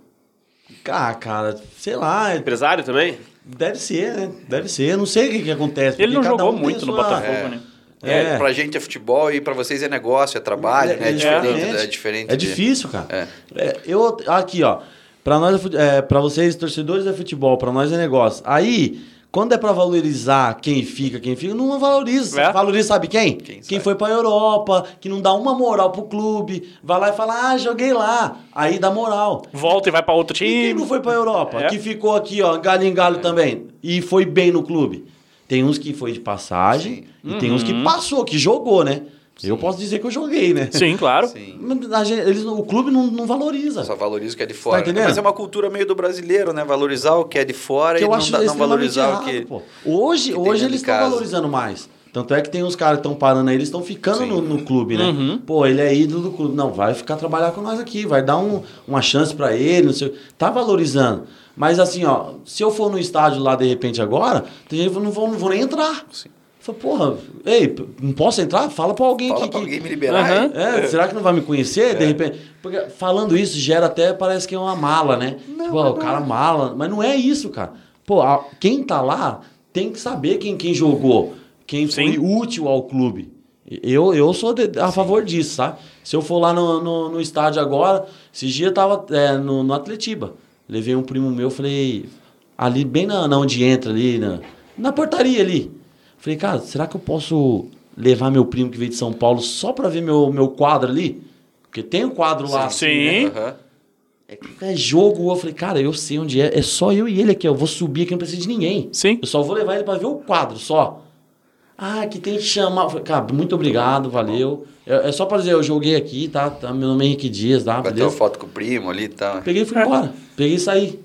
Ah, cara, sei lá, Empresário também? Deve ser, né? Deve ser. Eu não sei o que, que acontece. Ele não jogou um muito no sua- Botafogo, né? É, É. pra gente é futebol e pra vocês é negócio, é trabalho, né? É diferente. É diferente É de- difícil, cara. É. É, eu, aqui, ó. Pra nós, é é, pra vocês, torcedores, é futebol. Pra nós é negócio. Aí, quando é pra valorizar quem fica, quem fica, não valoriza. É. Valoriza, sabe quem? Quem Quem, foi pra Europa, que não dá uma moral pro clube. Vai lá e fala, ah, joguei lá. Aí dá moral. Volta e vai pra outro E quem time. não foi pra Europa? É. Que ficou aqui, ó, galho em galho também. E foi bem no clube. Tem uns que foi de passagem e tem uns Uhum. que passou, que jogou, né? Eu posso dizer que eu joguei, né? Sim, claro. Sim. Gente- eles, o clube não, não valoriza. Só valoriza o que é de fora. entendendo? Mas é uma cultura meio do brasileiro, né? Valorizar o que é de fora que e eu não, acho dá- não valorizar errado, o que. pô. Hoje, que hoje eles estão valorizando mais. Tanto é que tem uns caras que estão parando aí, eles estão ficando no, no clube, né? Uhum. Pô, ele é ídolo do clube. Não, vai ficar trabalhar com nós aqui, vai dar um- uma chance pra ele, não sei. Tá valorizando. Mas assim, ó, se eu for no estádio lá de repente agora, tem gente que não vou, não vou nem entrar. Sim. Fala, porra, ei, não posso entrar? Fala pra alguém Fala que, pra que- alguém me liberar. Hein? é, será que não vai me conhecer de repente? Porque falando isso gera até parece que é uma mala, né? Tipo, ó, o cara mala, mas não é isso, cara. Pô, a- quem tá lá tem que saber quem, quem jogou, quem foi Sim. útil ao clube. Eu, eu sou de- a favor disso, sabe? Se eu for lá no, no, no estádio agora, esses dias eu tava é, no, no Atletiba. Levei um primo meu, falei, ali bem na, na onde entra ali, na, na portaria ali. Falei, cara, será que eu posso levar meu primo que veio de São Paulo só pra ver meu, meu quadro ali? Porque tem um quadro lá. assim, Sim. né? Aham. É jogo. Eu falei, cara, eu sei onde é. É só eu e ele aqui. Eu vou subir aqui, não precisa de ninguém. Sim. Eu só vou levar ele pra ver o quadro, só. Ah, que tem que chamar. Eu falei, Cara, muito obrigado, valeu. É, é só pra dizer, eu joguei aqui, tá? tá meu nome é Henrique Dias, tá? Bateu Beleza? foto com o primo ali e tal. Peguei e fui embora. Peguei e saí.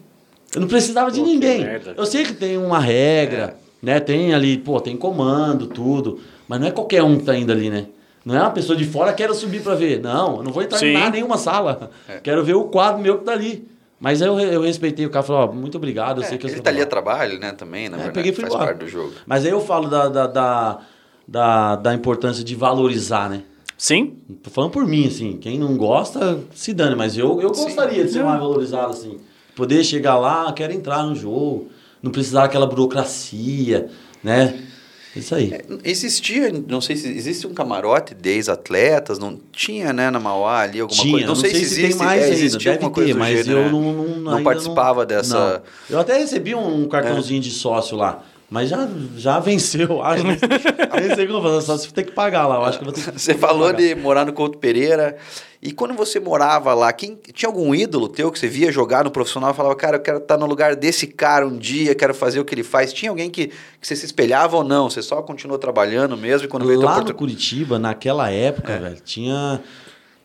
Eu não precisava de Pô, ninguém. Eu sei que tem uma regra, né? Tem ali, pô, tem comando, tudo. Mas não é qualquer um que tá indo ali, né? Não é uma pessoa de fora que quero subir pra ver. Não, eu não vou entrar Sim. em nada, nenhuma sala. Quero ver o quadro meu que tá ali. Mas aí eu, eu respeitei o cara, falou, ó, muito obrigado, eu É, sei que eu ele tá ali a trabalho, né? Também, na É, verdade. peguei fui faz embora. parte do jogo. Mas aí eu falo da, da, da, da, da importância de valorizar, né? Sim. Tô falando por mim, assim. Quem não gosta, se dane. Mas eu, eu gostaria de ser mais valorizado, assim. Poder chegar lá, quero entrar no jogo. Não precisar daquela burocracia, né? Isso aí. Existia, não sei se existe um camarote de ex-atletas, não tinha, né, na Mauá ali alguma Tinha, coisa. não, sei, se, existe, tem mais é, ainda, deve alguma coisa ter, do mas gênero, eu né? não, não, Não participava dessa- não. Eu até recebi um cartãozinho de sócio lá, mas já, já venceu, acho. Nem sei como fazer, só se tem que pagar lá, eu acho que vou ter que Você falou pagar. de morar no Couto Pereira. E quando você morava lá, quem, tinha algum ídolo teu que você via jogar no profissional e falava, cara, eu quero estar no lugar desse cara um dia, quero fazer o que ele faz? Tinha alguém que, que você se espelhava ou não? Você só continuou trabalhando mesmo e quando veio Lá no Curitiba, naquela É. época, velho, tinha.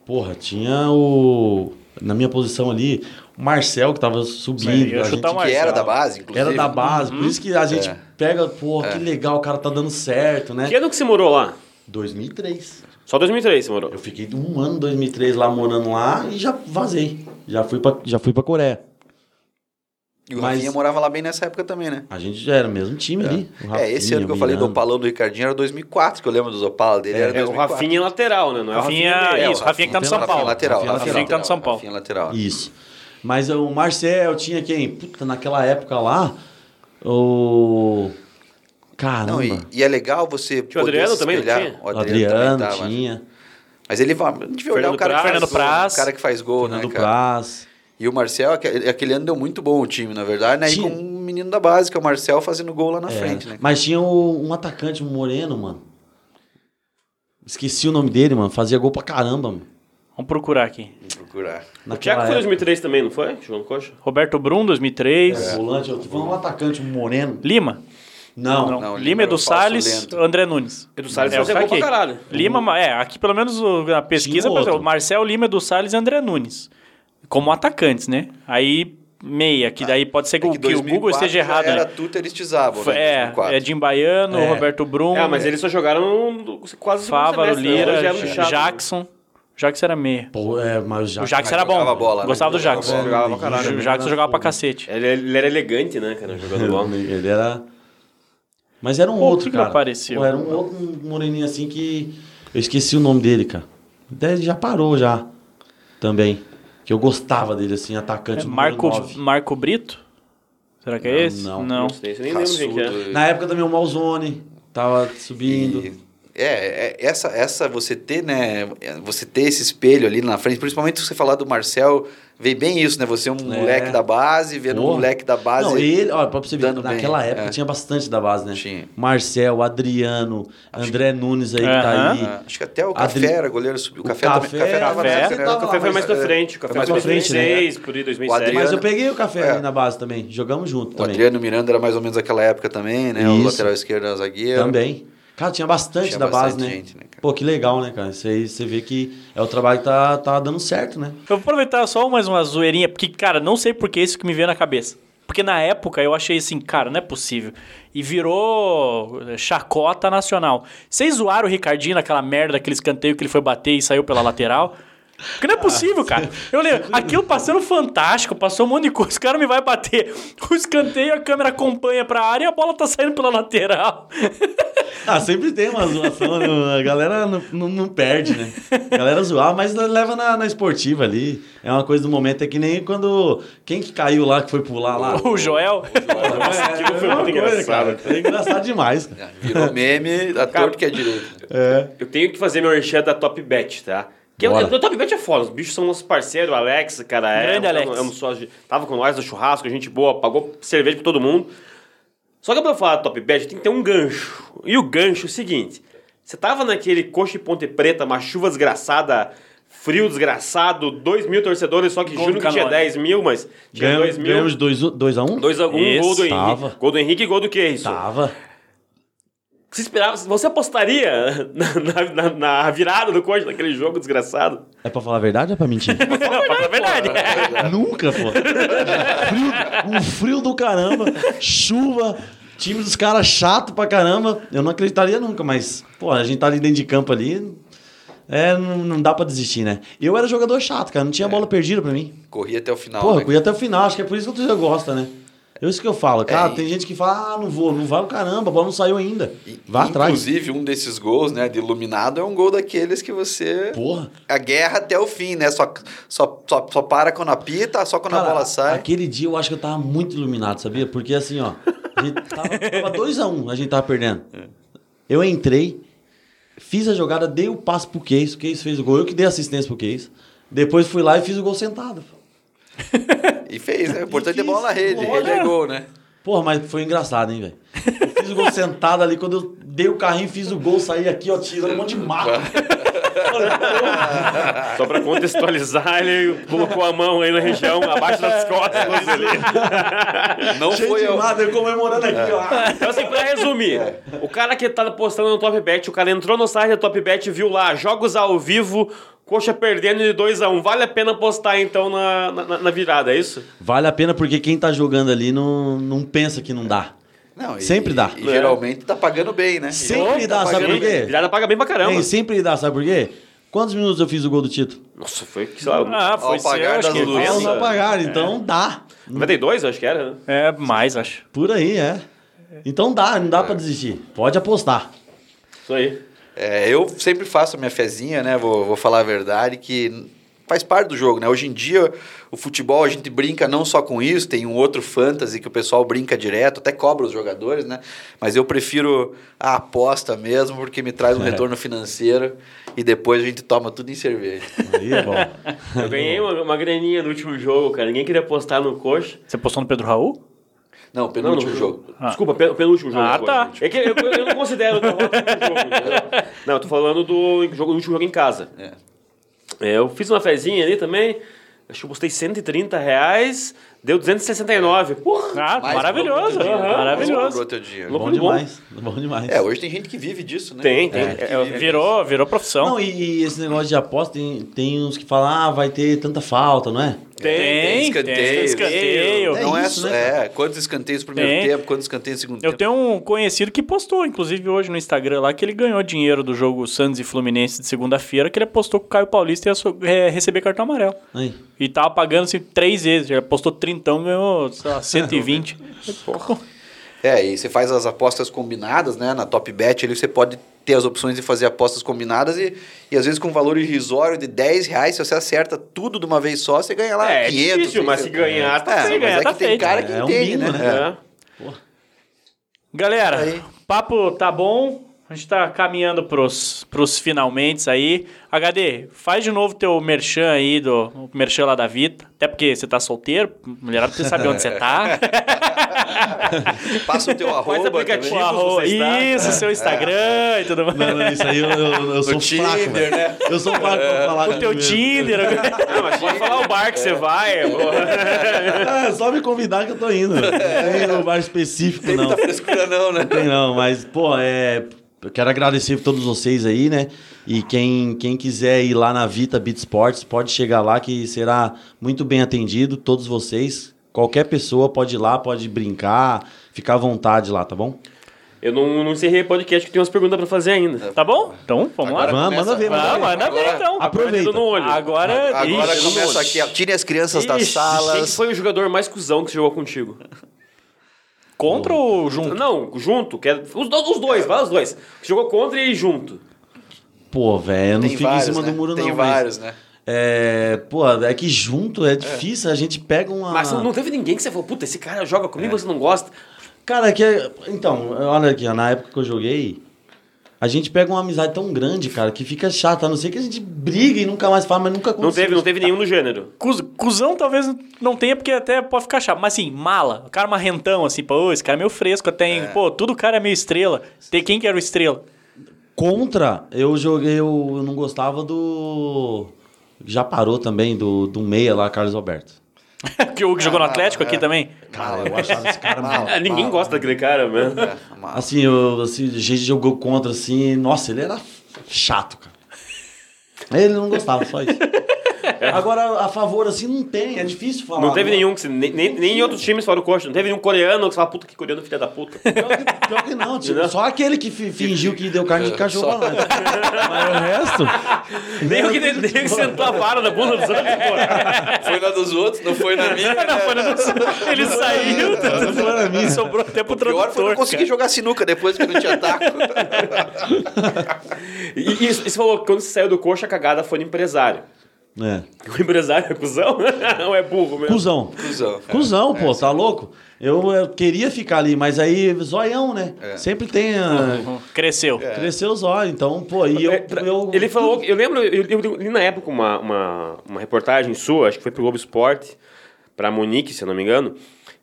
Porra, tinha o. Na minha posição ali, o Marcel que tava subindo. Ia a gente- Que era da base, inclusive. Era da base, por isso que a gente É. pega, pô, que legal, o cara tá dando certo, né? Que ano que você morou lá? 2003. Só 2003 você morou. Eu fiquei um ano, 2003 lá morando lá e já vazei. Já fui pra, já fui pra Coreia. E o Mas- Rafinha morava lá bem nessa época também, né? A gente já era o mesmo time ali. o é, esse Rafinha, ano que eu falei do opalão do Ricardinho era 2004, que eu lembro dos Opala dele. era É, o 2004. Rafinha é lateral, né? Não é o Rafinha- Rafinha. É, o Isso, Rafinha que tá no São Rafinha Paulo. lateral. Rafinha Rafinha Rafinha que tá no São Paulo. Rafinha lateral. Isso. Mas o Marcel tinha quem? Puta, naquela época lá, o... Caramba. Não, e, e é legal você Tinha o Adriano também, tinha? O Adriano, Adriano também tava. tinha. Mas ele vai. A gente devia olhar o cara que Praz, faz Fernando gol, né? Praz. O cara que faz gol, Fernando né, cara? Praz. E o Marcel, aque- aquele ano deu muito bom o time, na verdade, né? E Tinha- com um menino da base, que é o Marcel, fazendo gol lá na É, frente, né? Mas tinha o- um atacante, um moreno, mano. Esqueci o nome dele, mano. Fazia gol pra caramba, mano. Vamos procurar aqui. Vamos procurar. O Naquela Thiago foi em época. 2003 também, não foi? Jogando coxa? Roberto Brum, 2003. É, volante, eu tô falando um atacante, moreno. Lima. Não, Não. Não, Lima Lima, o Edu Salles, lento. André Nunes. Edu Salles É, gol pra caralho. Lima, é, aqui pelo menos o- na pesquisa, o Marcel Lima, Edu Salles e André Nunes. Como atacantes, né? Aí, meia, que daí pode ser que, É o- que que o Google 2004 esteja errado, Era né? Tuta, eles tizavam, né? É, 2004. é Jim Baiano, É. Roberto Brum, É, mas eles só jogaram quase o Fávaro, semestre, né? Lira, era Jackson. Jackson era meia. Pô, é, mas o Jackson. O Jackson era bom. jogava bola, né? Gostava do Jogava Jackson. bola. Jogava pra caralho. O Jackson jogava pra cacete. Ele, ele era elegante, né, cara, jogando bola. Ele era. Mas era um Pô, outro, que que cara. apareceu? Pô, era um outro moreninho assim que. Eu esqueci o nome dele, cara. Até ele já parou já. Também. Que eu gostava dele, assim, atacante. número Marco. Marco Brito? Será que é Não, esse? não. Não sei, você nem lembro quem que é. Na época também o Malzone tava subindo. E, é, é, essa, essa você ter, né? Você ter esse espelho ali na frente, principalmente se você falar do Marcel, veio bem isso, né? Você é um moleque da base, vendo um Porra. moleque da base. Não, ele, ó, pra você ver, dando bem, naquela época é. tinha bastante da base, né? Tinha. Marcel, Adriano, André Nunes aí que tá aí. Ah, acho que até o Adri- Café era goleiro subiu. O O Café, Café- também. Café tava Café- né? tava O café foi mais pra é, frente, o café foi mais pra frente, né? 2006, por aí, 2007. Adriano- Mas eu peguei o café É. ali na base também. Jogamos junto O também. Adriano Miranda era mais ou menos aquela época também, né? O Isso. lateral esquerdo zagueiro. Também. Cara, tinha bastante Tinha da base, bastante né? gente, né, cara? Pô, que legal, né, cara? Aí você vê que é o trabalho que tá, tá dando certo, né? Eu vou aproveitar só mais uma zoeirinha, porque, cara, não sei por que isso que me veio na cabeça. Porque na época eu achei assim, cara, não é possível. E virou chacota nacional. Vocês zoaram o Ricardinho naquela merda, aquele escanteio que ele foi bater e saiu pela lateral? Porque não é possível, cara. Eu lembro, aquilo passando fantástico, passou um monte de coisa, o cara me vai bater. O escanteio, a câmera acompanha pra área e a bola tá saindo pela lateral. Ah, sempre tem uma zoação, né? a galera não, não, não perde, né? A galera zoar, mas leva na, na esportiva ali. É uma coisa do momento, é que nem quando. Quem que caiu lá, que foi pular lá? O Joel. Nossa, aquilo foi É muito engraçado. cara. É engraçado demais, cara. É, Virou meme da Cara, torto que é direito. É. Eu tenho que fazer meu merchan da Top Bet, tá? Que eu, eu, Top Bet é foda, os bichos são nossos parceiros, o Alex, cara, é. Grande é, Alex. É um sócio, tava com nós no churrasco, gente boa, pagou cerveja pra todo mundo. Só que pra eu falar Top Bet, tem que ter um gancho. E o gancho é o seguinte: você tava naquele coxa e ponte preta, uma chuva desgraçada, frio desgraçado, 2 mil torcedores, só que Gol juro que tinha Canone. 10 mil, mas tinha Ganhamos, 2 mil. ganhamos 2 dois, dois a 1 um? 2 a 1 um, Isso, gol do Henrique. Gol do Henrique e gol do que isso? Tava. Você esperava, você apostaria na, na- na virada do coxa daquele jogo desgraçado? É pra falar a verdade ou é pra mentir? É verdade. Nunca, pô. Frio, um frio do caramba, chuva, time dos caras chato pra caramba. Eu não acreditaria nunca, mas, pô, a gente tá ali dentro de campo ali. É, não, não dá pra desistir, né? Eu era jogador chato, cara. Não tinha bola perdida pra mim. Corria até o final. Porra, né? eu ia até o final. Acho que é por isso que o torcedor gosta, né? É isso que eu falo. Cara, É, tem gente que fala, ah, não vou. Não vai o caramba, a bola não saiu ainda. Vá atrás. Inclusive, um desses gols, né, de iluminado, é um gol daqueles que você. Porra. A guerra até o fim, né? Só, só, só, só para quando apita, só quando a Cara, bola sai. Aquele dia eu acho que eu tava muito iluminado, sabia? Porque assim, ó, a gente tava 2x1, a gente tava perdendo. Eu entrei, fiz a jogada, dei o passe pro Case, o Case fez o gol, eu que dei assistência pro Case. Depois fui lá e fiz o gol sentado. E fez, né? O importante é bola na rede. bola. Rede é gol, né? Porra, mas foi engraçado, hein, velho? Eu fiz o gol sentado ali, quando eu dei o carrinho, fiz o gol, saí aqui, ó, tirando um monte de mato. Só pra contextualizar, ele colocou a mão aí na região, abaixo das costas ali. Não Cheio foi de eu. mato, eu comemorando aqui, ó. Então, assim, pra resumir, o cara que tá postando no Top Bet, o cara entrou no site da Top Bet e viu lá, jogos ao vivo, coxa perdendo de 2x1. Vale a pena postar, então, na, na, na virada, é isso? Vale a pena porque quem tá jogando ali não, não pensa que não dá. Não, e- Sempre dá. E, geralmente tá pagando bem, né? Sempre Tá dá, sabe pagando por quê? Virada paga bem pra caramba. Ei, sempre dá, sabe por quê? Quantos minutos eu fiz o gol do título? Nossa, foi, sei lá, Ah, foi Ao pagar seu, acho das que luzes. Pagaram, então dá. 92, eu acho que era, né? É, mais, acho. Por aí, é. Então dá, não dá pra desistir. Pode apostar. Isso aí. É, eu sempre faço a minha fezinha, né? Vou, vou falar a verdade, que faz parte do jogo, né? Hoje em dia, o futebol, a gente brinca não só com isso, tem um outro fantasy que o pessoal brinca direto, até cobra os jogadores, né? Mas eu prefiro a aposta mesmo, porque me traz um retorno financeiro e depois a gente toma tudo em cerveja. Aí é bom. Eu ganhei uma, uma graninha no último jogo, cara. Ninguém queria postar no coxa. Você postou no Pedro Raul? Não, Não, penúltimo no jogo. Desculpa, pen- penúltimo jogo. Ah, do tá. Coxa. É que eu, eu não considero no jogo. Não, eu tô falando do jogo, último jogo em casa. É. É, eu fiz uma fezinha ali também. Acho que eu postei 130 reais, deu 269. Porra! Ah, Mais maravilhoso. Mais Maravilhoso. Louco. Bom demais. Bom demais. É, hoje tem gente que vive disso, né? Tem, tem. É, vive Virou, virou profissão. Não, e, e esse negócio de aposta, tem, tem uns que falam, ah, vai ter tanta falta, não é? Tem, tem escanteio. tem escanteio. É não é, isso, só- né, é, quantos escanteios no primeiro Tem. tempo, quantos escanteios no segundo Eu tempo. tenho um conhecido que postou, inclusive hoje no Instagram lá, que ele ganhou dinheiro do jogo Santos e Fluminense de segunda-feira, que ele apostou que o Caio Paulista ia é, receber cartão amarelo. Aí. E tava pagando assim três vezes. Ele apostou 30, ganhou sei lá, 120. É, e você faz as apostas combinadas, né? Na Top Bet ali você pode ter as opções de fazer apostas combinadas e, e às vezes com um valor irrisório de 10 reais, se você acerta tudo de uma vez só, você ganha lá É, é 500. difícil, mas se 600. ganhar, tá É, mas ganhar, é tá que tem feito. cara que É um entende, bingo, né? né? É. Galera, Aí. papo tá bom. A gente tá caminhando pros, pros finalmente aí. HD, faz de novo teu merchan aí, do o merchan lá da Vita. Até porque você tá solteiro, mulherada precisa saber onde você tá. Passa o teu arroba aplicativo. também. O arroba- você está. Isso, seu Instagram e tudo mais. Não, não, isso aí eu, eu, eu sou fraco, Tinder, velho. né? Eu sou fraco pra falar O teu. Tinder. Não, mas pode falar o bar que você vai. porra. É, só me convidar que eu tô indo. Não tem no bar específico, Tem não. muita frescura não, né? Tem não, mas, pô, é. Eu quero agradecer a todos vocês aí, né? E quem, quem quiser ir lá na Vita Beat Sports, pode chegar lá que será muito bem atendido, todos vocês. Qualquer pessoa pode ir lá, pode brincar, ficar à vontade lá, tá bom? Eu não, não encerrei o podcast que tem umas perguntas pra fazer ainda. Tá bom? Então, vamos Agora lá. Manda- manda ver, manda Ah, ver. manda ver então. Aproveita. Dedo no olho. Agora, Agora Ixi, começa aqui, tire as crianças das Ixi, Quem salas. foi o jogador mais cuzão que jogou contigo? Contra ou junto? Não, junto. Que é, os, do- os dois, vai os dois. Jogou contra e junto. Pô, velho, eu não Tem fico em cima né? do muro, Tem não. mas, vários, né? É, pô, é que junto é difícil, a gente pega uma. Mas não teve ninguém que você falou, puta, esse cara joga comigo, você não gosta. Cara, que é- então, olha aqui, na época que eu joguei, a gente pega uma amizade tão grande, cara, que fica chato, a não ser que a gente briga e nunca mais fala, mas nunca Não teve, não teve nenhum no gênero. Cus- Cusão talvez não tenha, porque até pode ficar chato. Mas assim, mala. O cara marrentão, assim, pô, esse cara é meio fresco. Tem, pô, tudo o cara é meio estrela. Tem quem que era o estrela? Contra, eu joguei, eu, eu não gostava do. Já parou também, do, do meia lá, Carlos Alberto. que o que jogou no Ah, Atlético é. aqui também. Cara, eu achava esse cara mal. Ah, ninguém mal. gosta daquele cara, mano. É, Assim, eu, assim, a gente jogou contra, assim, nossa, ele era chato, cara. Ele não gostava, só isso. Agora, a favor, assim, não tem, é difícil falar. Não teve nenhum, que você- nem, nem, nem em outros times fora do coxa. Não teve nenhum coreano que você fala, puta que coreano, filha da puta. Pior que, pior que não, tipo, Entendeu? só aquele que fi- fingiu que deu carne de cachorro pra nós. Mas o resto. nem o que, nem o que sentou a vara na bunda dos outros, pô. Foi na dos outros, não foi na minha. Não, foi na- Ele saiu, Não foi na minha. sobrou até pro O pior foi tradutor. não conseguir jogar sinuca depois que não tinha taco. E, e, e você falou que quando você saiu do coxa, a cagada foi no empresário. É. O empresário é cuzão? Ou é burro mesmo? Cusão. Cusão. Cusão, É, pô, sim. tá louco? Eu, eu queria ficar ali, mas aí, zoião, né? É. Sempre tem. ah, Uhum. Cresceu. Cresceu os olhos, então, pô, e eu. É, eu- ele falou, eu lembro, eu, eu li na época uma, uma, uma reportagem sua, acho que foi pro Globo Esporte, pra Monique, se eu não me engano,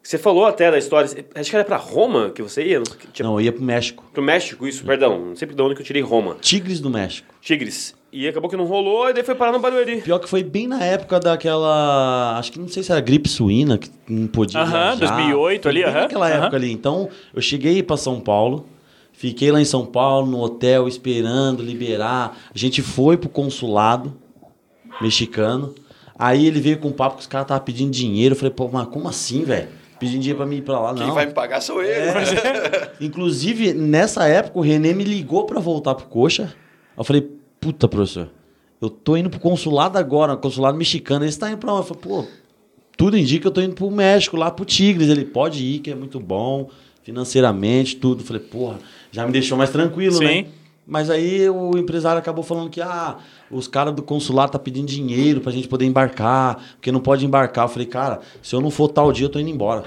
que você falou até da história, acho que era pra Roma que você ia, não sei, tinha, Não, eu ia pro México. pro México, isso, perdão, não sei de onde que eu tirei Roma, Tigres do México. Tigres, e acabou que não rolou, e daí foi parar no Barueri. Pior que foi bem na época daquela. Acho que não sei se era gripe suína, que não podia. Aham, viajar. 2008 Foi ali, bem aham, Naquela aham. época ali. Então, eu cheguei pra São Paulo, fiquei lá em São Paulo, no hotel, esperando liberar. A gente foi pro consulado mexicano. Aí ele veio com um papo que os caras estavam pedindo dinheiro. Eu falei, pô, mas como assim, velho? Pedindo dinheiro pra mim ir pra lá, Quem não. vai me pagar sou eu. É. Inclusive, nessa época, o Renê me ligou pra voltar pro Coxa. Eu falei, puta, professor, eu tô indo pro consulado agora, consulado mexicano. Eles estão indo pra onde? Eu falei, pô, tudo indica que eu tô indo pro México, lá pro Tigres. Ele pode ir, que é muito bom, financeiramente, tudo. Eu falei, porra, já me deixou mais tranquilo, Sim. né? Mas aí o empresário acabou falando que ah, os caras do consulado tá pedindo dinheiro pra gente poder embarcar, porque não pode embarcar. Eu falei, cara, se eu não for tal dia, eu tô indo embora.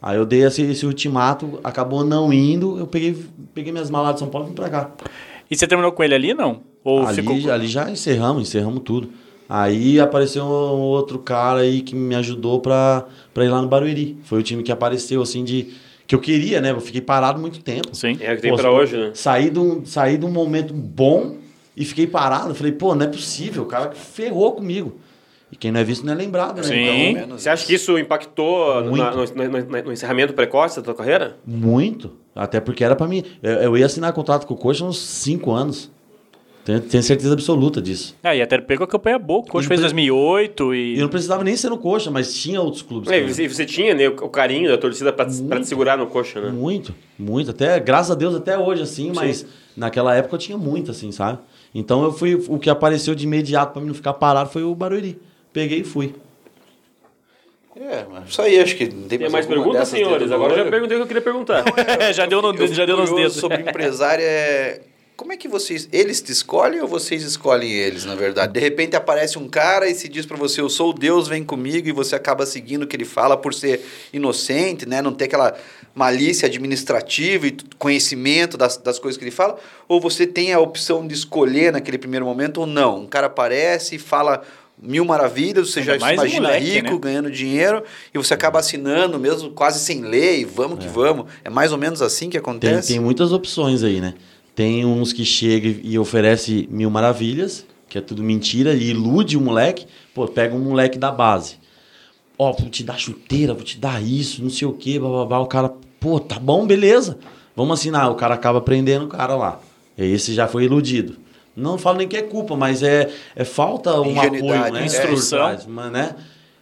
Aí eu dei esse, esse ultimato, acabou não indo, eu peguei, peguei minhas malas de São Paulo e vim pra cá. E você terminou com ele ali, não? Ou ali, ficou... ali já encerramos, encerramos tudo. Aí apareceu um outro cara aí que me ajudou pra, pra ir lá no Barueri. Foi o time que apareceu, assim, de. Que eu queria, né? Eu fiquei parado muito tempo. Sim. É o que tem Pô, pra hoje, né? Saí de, um, saí de um momento bom e fiquei parado. Falei, pô, não é possível, o cara ferrou comigo. E quem não é visto não é lembrado, né? Sim. Então, Menos Você acha que isso impactou na- no, no- no- encerramento precoce da tua carreira? muito. Até porque era pra mim. Eu, eu ia assinar contrato com o Coxa uns 5 anos. Tenho, tenho certeza absoluta disso. Ah, e até pegou a campanha boa. O E fez não 2008 E e... eu não precisava nem ser no Coxa, mas tinha outros clubes. É, também. você, você tinha né, o carinho da torcida pra, te- segurar no coxa, né? Muito, muito. Até, graças a Deus, até hoje, assim, mas naquela época eu tinha muito, assim, sabe? Então eu fui. O que apareceu de imediato pra mim não ficar parado foi o Barueri. Peguei e fui. É, mas isso aí, acho que não tem, Tem mais alguma perguntas, senhores? Agora eu já perguntei o que eu queria perguntar. já deu, no, já deu nos dedos. sobre empresário é... Como é que vocês... Eles te escolhem ou vocês escolhem eles, na verdade? De repente aparece um cara e se diz pra você, eu sou o Deus, vem comigo, e você acaba seguindo o que ele fala por ser inocente, né? Não ter aquela malícia administrativa e conhecimento das, das coisas que ele fala? Ou você tem a opção de escolher naquele primeiro momento ou não? Um cara aparece e fala mil maravilhas, você Ainda já imagina moleque, rico, né? ganhando dinheiro, e você acaba assinando mesmo quase sem lei, vamos que vamos. É mais ou menos assim que Tem, acontece? tem muitas opções aí, né? Tem uns que chegam e oferece mil maravilhas, que é tudo mentira, e ilude o moleque. Pô, pega um moleque da base. Ó, vou te dar chuteira, vou te dar isso, não sei o quê, bababá. O cara, pô, tá bom, beleza. Vamos assinar. O cara acaba prendendo o cara lá. E esse já foi iludido. Não falo nem que é culpa, mas é, é falta um apoio, né? é. Instrução. Mas, né?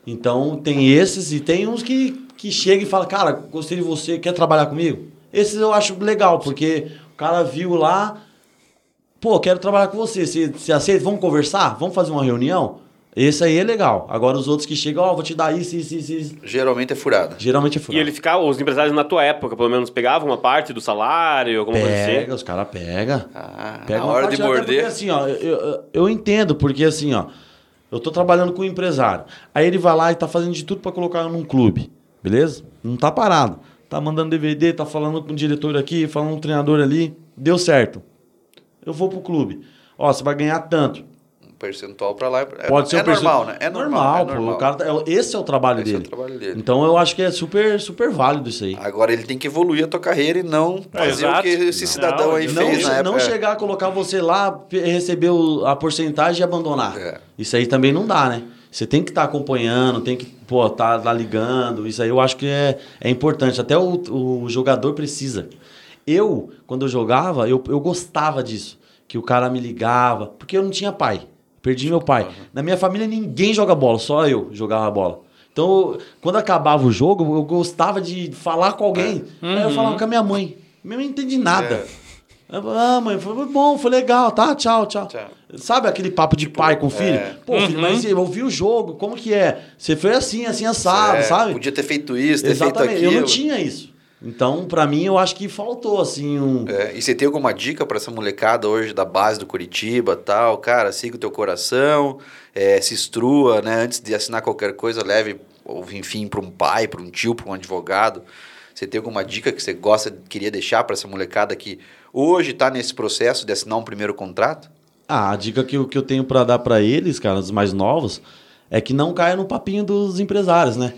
Então tem esses e tem uns que, que chegam e falam, cara, gostei de você, quer trabalhar comigo? Esses eu acho legal, porque cara viu lá, pô, quero trabalhar com você, você, você aceita? Vamos conversar? Vamos fazer uma reunião? Esse aí é legal. Agora os outros que chegam, ó, vou te dar isso, isso, isso, isso. Geralmente é furada. Geralmente é E furado. ele ficava, os empresários na tua época, pelo menos, pegavam uma parte do salário, alguma coisa Pega, assim? os caras pegam. Ah, Pega na uma hora de parte, até morder. Porque, assim, ó, eu, eu, eu entendo, porque assim, ó, eu tô trabalhando com um empresário. Aí ele vai lá e tá fazendo de tudo pra colocar eu num clube. Beleza? Não tá parado. Tá mandando DVD, tá falando com o diretor aqui, falando com o treinador ali. Deu certo. Eu vou pro clube. Ó, você vai ganhar tanto. Um percentual pra lá. É, Pode ser é um normal, né? É normal. é pô. normal. O cara, tá- é- esse é o trabalho Esse é o dele. trabalho dele. Então eu acho que é super, super válido isso aí. Agora ele tem que evoluir a tua carreira e não fazer o exato. que esse Não. cidadão aí Não, Não, fez na época. não chegar a colocar você lá, receber o- a porcentagem e abandonar. É. Isso aí também não dá, né? Você tem que estar acompanhando, tem que, pô, tá, tá ligando. Isso aí eu acho que é, é importante. Até o, o jogador precisa. Eu, quando eu jogava, eu, eu gostava disso. Que o cara me ligava. Porque eu não tinha pai. Perdi meu pai. Na minha família ninguém joga bola, só eu jogava bola. Então, quando acabava o jogo, eu gostava de falar com alguém. Aí eu falava com a minha mãe. Minha mãe não entende nada. É. Eu falei, ah, mãe, foi bom, foi legal, tá? Tchau, tchau. Tchau. Sabe aquele papo de pai com filho? é. Pô, filho, mas eu ouvi o jogo, como que é? Você foi assim, assim, assado, É, sabe? Podia ter feito isso, ter Exatamente, feito aquilo. eu não tinha isso. Então, pra mim, eu acho que faltou, assim, um... É, e você tem alguma dica para essa molecada hoje da base do Curitiba tal? Cara, siga o teu coração, é, se instrua, né? Antes de assinar qualquer coisa, leve, enfim, para um pai, para um tio, para um advogado. Você tem alguma dica que você gosta, queria deixar para essa molecada que hoje está nesse processo de assinar um primeiro contrato? Ah, a dica que eu, que eu tenho pra dar pra eles, cara, os mais novos, é que não caia no papinho dos empresários, né?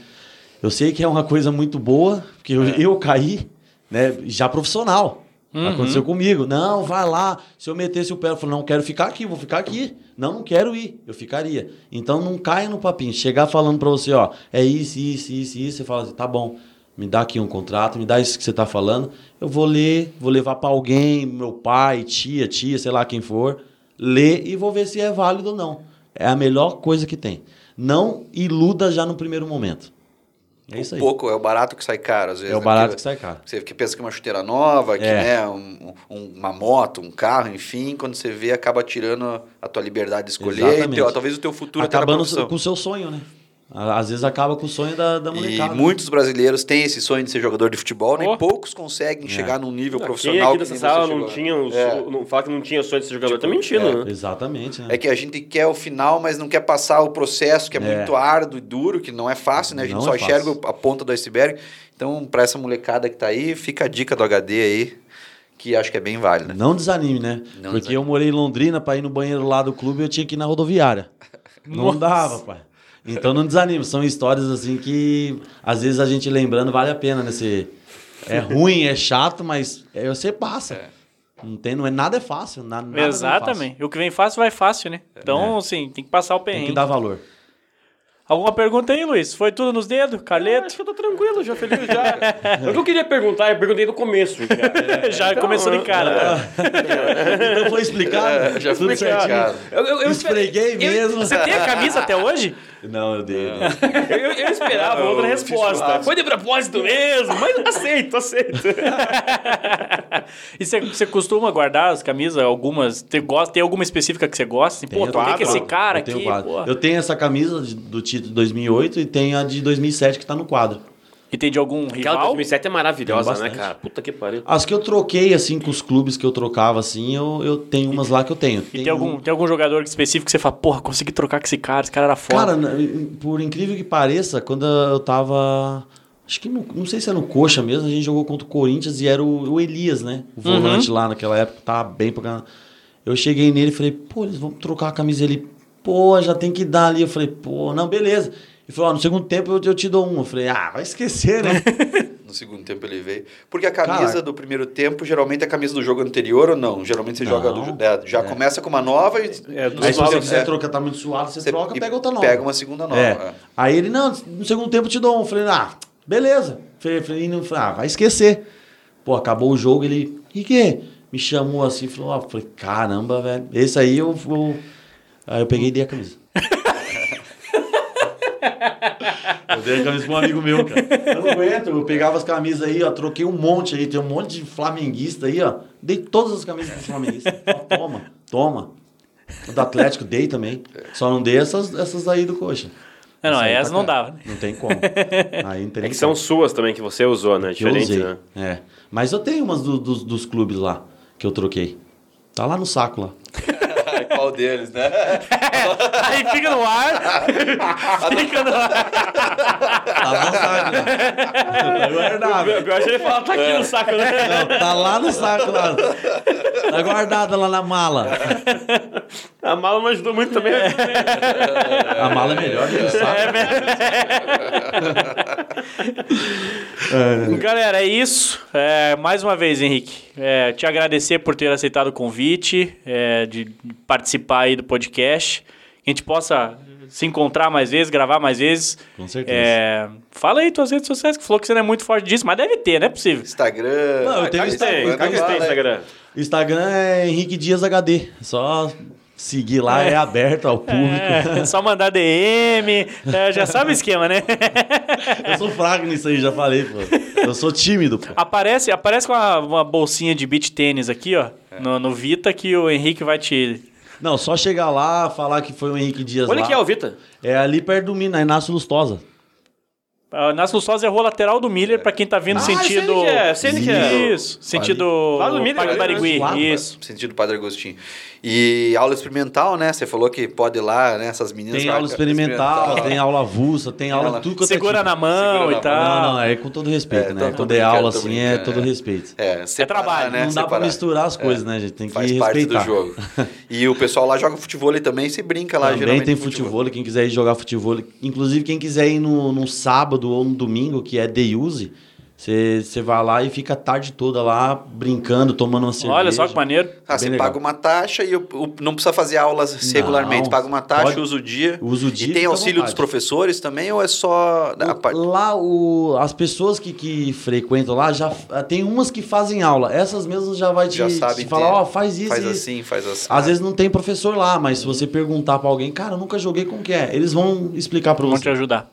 Eu sei que é uma coisa muito boa, porque eu, eu caí, né, já profissional. Aconteceu comigo. Não, vai lá. Se eu metesse o pé, eu falei, não, quero ficar aqui, vou ficar aqui. Não, não quero ir. Eu ficaria. Então não caia no papinho. Chegar falando pra você, ó, é isso, isso, isso, isso. Você fala assim, tá bom, me dá aqui um contrato, me dá isso que você tá falando. Eu vou ler, vou levar pra alguém, meu pai, tia, tia, sei lá quem for, ler e vou ver se é válido ou não. É a melhor coisa que tem. Não iluda já no primeiro momento. É isso aí. Pouco, é o barato que sai caro, às vezes. É o né? barato Porque que sai caro. Você que pensa que é uma chuteira nova, que É. né, um- um- uma moto, um carro, enfim, quando você vê, acaba tirando a tua liberdade de escolher, teu- talvez o teu futuro até na Acabando profissão. com o seu sonho, né? Às vezes acaba com o sonho da, da E molecada. né? muitos brasileiros têm esse sonho de ser jogador de futebol, nem Oh. poucos conseguem chegar num nível Aqui, profissional aqui que nessa nem sala não tinha, o É. não fala que não tinha sonho de ser jogador, tá mentindo, é. né? Exatamente, né? É que a gente quer o final, mas não quer passar o processo, que é, É. muito árduo e duro, que não é fácil, né? A gente Não só é enxerga a ponta do iceberg. Então, para essa molecada que tá aí, fica a dica do HD aí, que acho que é bem válida. Não desanime, né? Não Porque desanime. eu morei em Londrina, pra ir no banheiro lá do clube, eu tinha que ir na rodoviária. Não Nossa. dava, pai. Então não desanime. São histórias assim que, às vezes, a gente lembrando vale a pena, né? Você- É ruim, é chato, mas é, você passa. Não, tem, não é nada é fácil. na- Nada vem Exatamente. O que vem fácil, vai fácil, né? Então, assim, tem que passar o fácil. Tem perrengue. que dar valor. Alguma pergunta aí, Luiz? Foi tudo nos dedos? Ah, Carleto? acho que eu tô tranquilo, já feliz já. o que eu queria perguntar, eu perguntei no começo. Já, Já Então, começou de cara. Então foi explicado? já Tudo foi explicado. Eu, eu, eu, Esfreguei eu- mesmo. Você tem a camisa até hoje? Não, eu dei. né? Eu, eu, eu esperava outra Eu resposta. Foi de propósito mesmo, mas aceito, aceito. e você, você costuma guardar as camisas? Algumas? Gosta, tem alguma específica que você gosta? Assim, pô, Tenho tô com quatro. esse cara eu tenho aqui. pô. Eu tenho essa camisa de- do título de 2008 e tenho a de 2007 que tá no quadro. E tem de algum Aquela rival? 2007 é maravilhosa, Tem né, cara? Puta que pariu. As que eu troquei, assim, com os clubes que eu trocava, assim, eu, eu tenho umas lá que eu tenho. E tem algum, tem algum jogador específico que você fala, porra, consegui trocar com esse cara, esse cara era foda. Cara, por incrível que pareça, quando eu tava. Acho que no- não sei se é no Coxa mesmo, a gente jogou contra o Corinthians e era o, o Elias, né? O volante lá naquela época, tava bem pra caramba. Eu cheguei nele e falei, pô, eles vão trocar a camisa ele. Pô, já tem que dar ali. Eu falei, pô, não, beleza. Ele falou, ó, no segundo tempo eu, eu te dou um. Eu falei, ah, vai esquecer, né? No segundo tempo ele veio. Porque a camisa Cara. do primeiro tempo geralmente é a camisa do jogo anterior ou não? Geralmente você joga. Não. do- é, já começa com uma nova e. É, no Aí se segundo- você é, trocar, tá muito suado, você, você- troca, e pega outra nova. Pega uma segunda nova. É. é. Aí ele, não, no segundo tempo eu te dou um. Eu falei, ah, beleza. Falei, falei, não, falei, ah, vai esquecer. Pô, acabou o jogo, ele, e que? Me chamou assim, falou, ó, falei, caramba, velho. Esse aí eu, eu- Aí eu peguei e dei a camisa. eu dei a camisa pra um amigo meu, cara. Eu não aguento, eu pegava as camisas aí, ó, troquei um monte aí, tem um monte de flamenguista aí, ó. Dei todas as camisas pro flamenguista. Toma, toma. O do Atlético dei também. Só não dei essas, essas aí do coxa. Não, não, Essa aí essa tá não dava. né? Não tem como. Aí não tem É que são como. suas também que você usou, né? Diferente, usei. né? É. Mas eu tenho umas do- dos, dos clubes lá que eu troquei. Tá lá no saco lá. Qual deles, né? Aí fica no ar. fica no ar. Tá lá no saco guardado. Eu acho que ele fala, tá aqui no saco, né? Não, tá lá no saco lá. Tá guardada lá na mala. A mala não ajudou muito também. A mala é melhor que o saco. Galera, é isso. É, mais uma vez, Henrique, é, te agradecer por ter aceitado o convite é, de participar aí do podcast. Que a gente possa se encontrar mais vezes, gravar mais vezes. Com certeza. É, fala aí tuas redes sociais, que falou que você não é muito forte disso, mas deve ter, não é possível. Instagram. Não, eu tenho Instagram, lá, tem né? Instagram. Instagram é Henrique Dias HD. Só seguir lá, é, aberto ao público. É, só mandar DM, é, já sabe o esquema, né? Eu sou fraco nisso aí, já falei, pô. Eu sou tímido, pô. Aparece, aparece com uma, uma bolsinha de beach tênis aqui, ó, É. no, no Vita, que o Henrique vai te. Não, só chegar lá, falar que foi o Henrique Dias Onde lá. que é o Vita? É ali perto do Minas, Inácio Lustosa. Uh, Nas Luçosas é rua lateral do Miller, pra quem tá vindo Ah, sentido. sei que é, sei que é. Isso, sentido. Lá do Miller, Parque ali, Barigui. Isso. Sentido Padre Agostinho. E aula experimental, né? Você falou que pode ir lá, né? Essas meninas. Tem aula experimental, tem aula avulsa, tem aula tudo quanto é Segura tipo. na mão Segura e tal. Não, não, é com todo respeito, É, né? Quando é aula assim, é todo é. respeito. É, separar, trabalho, né? Não dá pra Separar. misturar as coisas, né, gente? Tem que Faz parte respeitar. do jogo. E o pessoal lá joga futebol também se brinca lá, Também geralmente. tem no futebol, quem quiser ir jogar futebol. Inclusive, quem quiser ir no, no sábado ou no domingo, que é day use, você vai lá e fica a tarde toda lá brincando, tomando uma cerveja. Olha só que maneiro. Ah, Bem você legal. paga uma taxa e o- o- não precisa fazer aulas regularmente. Não, paga uma taxa, pode- usa o dia. usa o dia E tem auxílio dos professores também ou é só a parte? Lá, o, as pessoas que, que frequentam lá, já tem umas que fazem aula. Essas mesmas já vai te, Já sabem te falar, ó, faz isso Faz isso. assim, faz assim. Às vezes não tem professor lá, mas se você perguntar pra alguém, cara, eu nunca joguei como que é, eles vão explicar pra Vamos te você. ajudar.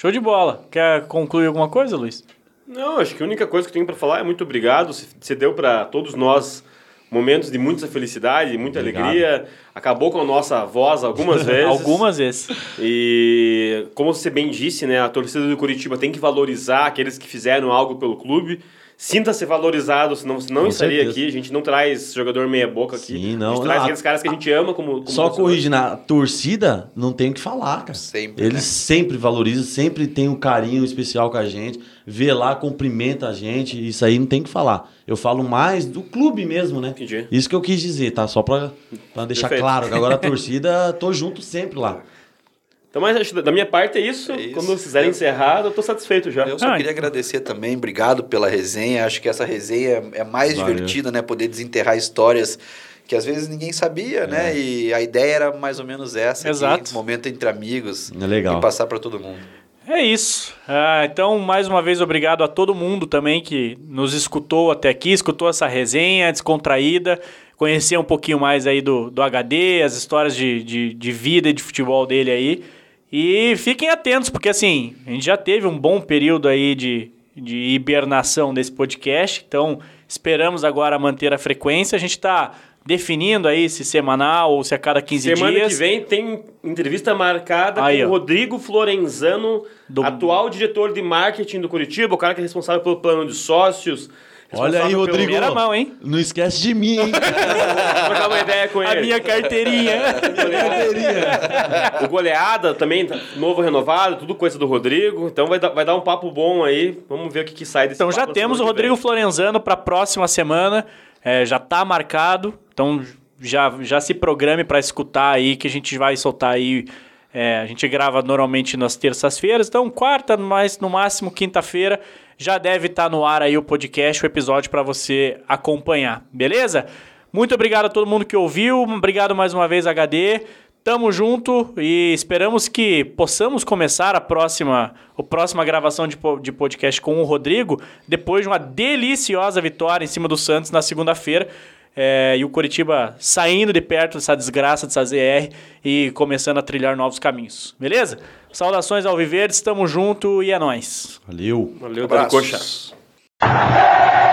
Show de bola. Quer concluir alguma coisa, Luiz? Não, acho que a única coisa que eu tenho para falar é muito obrigado. Você deu para todos nós momentos de muita felicidade, muita Obrigado. alegria. Acabou com a nossa voz algumas vezes. Algumas vezes. E como você bem disse, né, a torcida do Curitiba tem que valorizar aqueles que fizeram algo pelo clube. Sinta-se valorizado, senão você não Com estaria certeza. aqui. A gente não traz jogador meia boca aqui. Sim, não. A gente traz Não, aqueles caras que a gente ama como, como Só torcedor. corrigindo, a torcida não tem o que falar, cara. Sempre, Eles né? sempre valorizam, sempre tem um carinho especial com a gente, vê lá, cumprimenta a gente, isso aí não tem o que falar. Eu falo mais do clube mesmo, né? Entendi. Isso que eu quis dizer, tá? Só pra, pra deixar Perfeito. claro que agora a torcida, tô junto sempre lá. Então, mas acho que da minha parte é isso. É isso. Quando quiserem Eu- encerrar, eu tô satisfeito já. Eu só Ah, queria agradecer também, obrigado pela resenha. Acho que essa resenha é mais Valeu. divertida, né? Poder desenterrar histórias que às vezes ninguém sabia, né? E a ideia era mais ou menos essa. aqui, Exato. momento entre amigos. É legal. E passar para todo mundo. É isso. Ah, então, mais uma vez, obrigado a todo mundo também que nos escutou até aqui, escutou essa resenha descontraída, conhecer um pouquinho mais aí do, do HD, as histórias de, de, de vida e de futebol dele aí. E fiquem atentos, porque assim, a gente já teve um bom período aí de, de hibernação desse podcast, então esperamos agora manter a frequência. A gente está definindo aí se semanal ou se a cada 15 Semana dias. que vem tem entrevista marcada Aí, com o Rodrigo Florenzano, Do- atual diretor de marketing do Curitiba, o cara que é responsável pelo plano de sócios. Olha aí, Rodrigo. Primeira mão, hein? Não esquece de mim, hein? Vou trocar uma ideia com A ele. minha carteirinha. O Goleada também, tá novo renovado, tudo coisa do Rodrigo. Então vai dar, vai dar um papo bom aí. Vamos ver o que, que sai desse Então já temos o Rodrigo vem. Florenzano para a próxima semana. É, já está marcado. Então já, já se programe para escutar aí que a gente vai soltar aí. É, a gente grava normalmente nas terças-feiras. Então quarta, mas no máximo quinta-feira já deve estar no ar aí o podcast, o episódio para você acompanhar. Beleza? Muito obrigado a todo mundo que ouviu. Obrigado mais uma vez, HD. Tamo junto e esperamos que possamos começar a próxima, a próxima gravação de, de podcast com o Rodrigo depois de uma deliciosa vitória em cima do Santos na segunda-feira. É, e o Coritiba saindo de perto dessa desgraça dessa ZR e começando a trilhar novos caminhos. Beleza? Saudações ao Viverdes, tamo junto e é nóis. Valeu. Valeu, Dani Abraços. Coxa.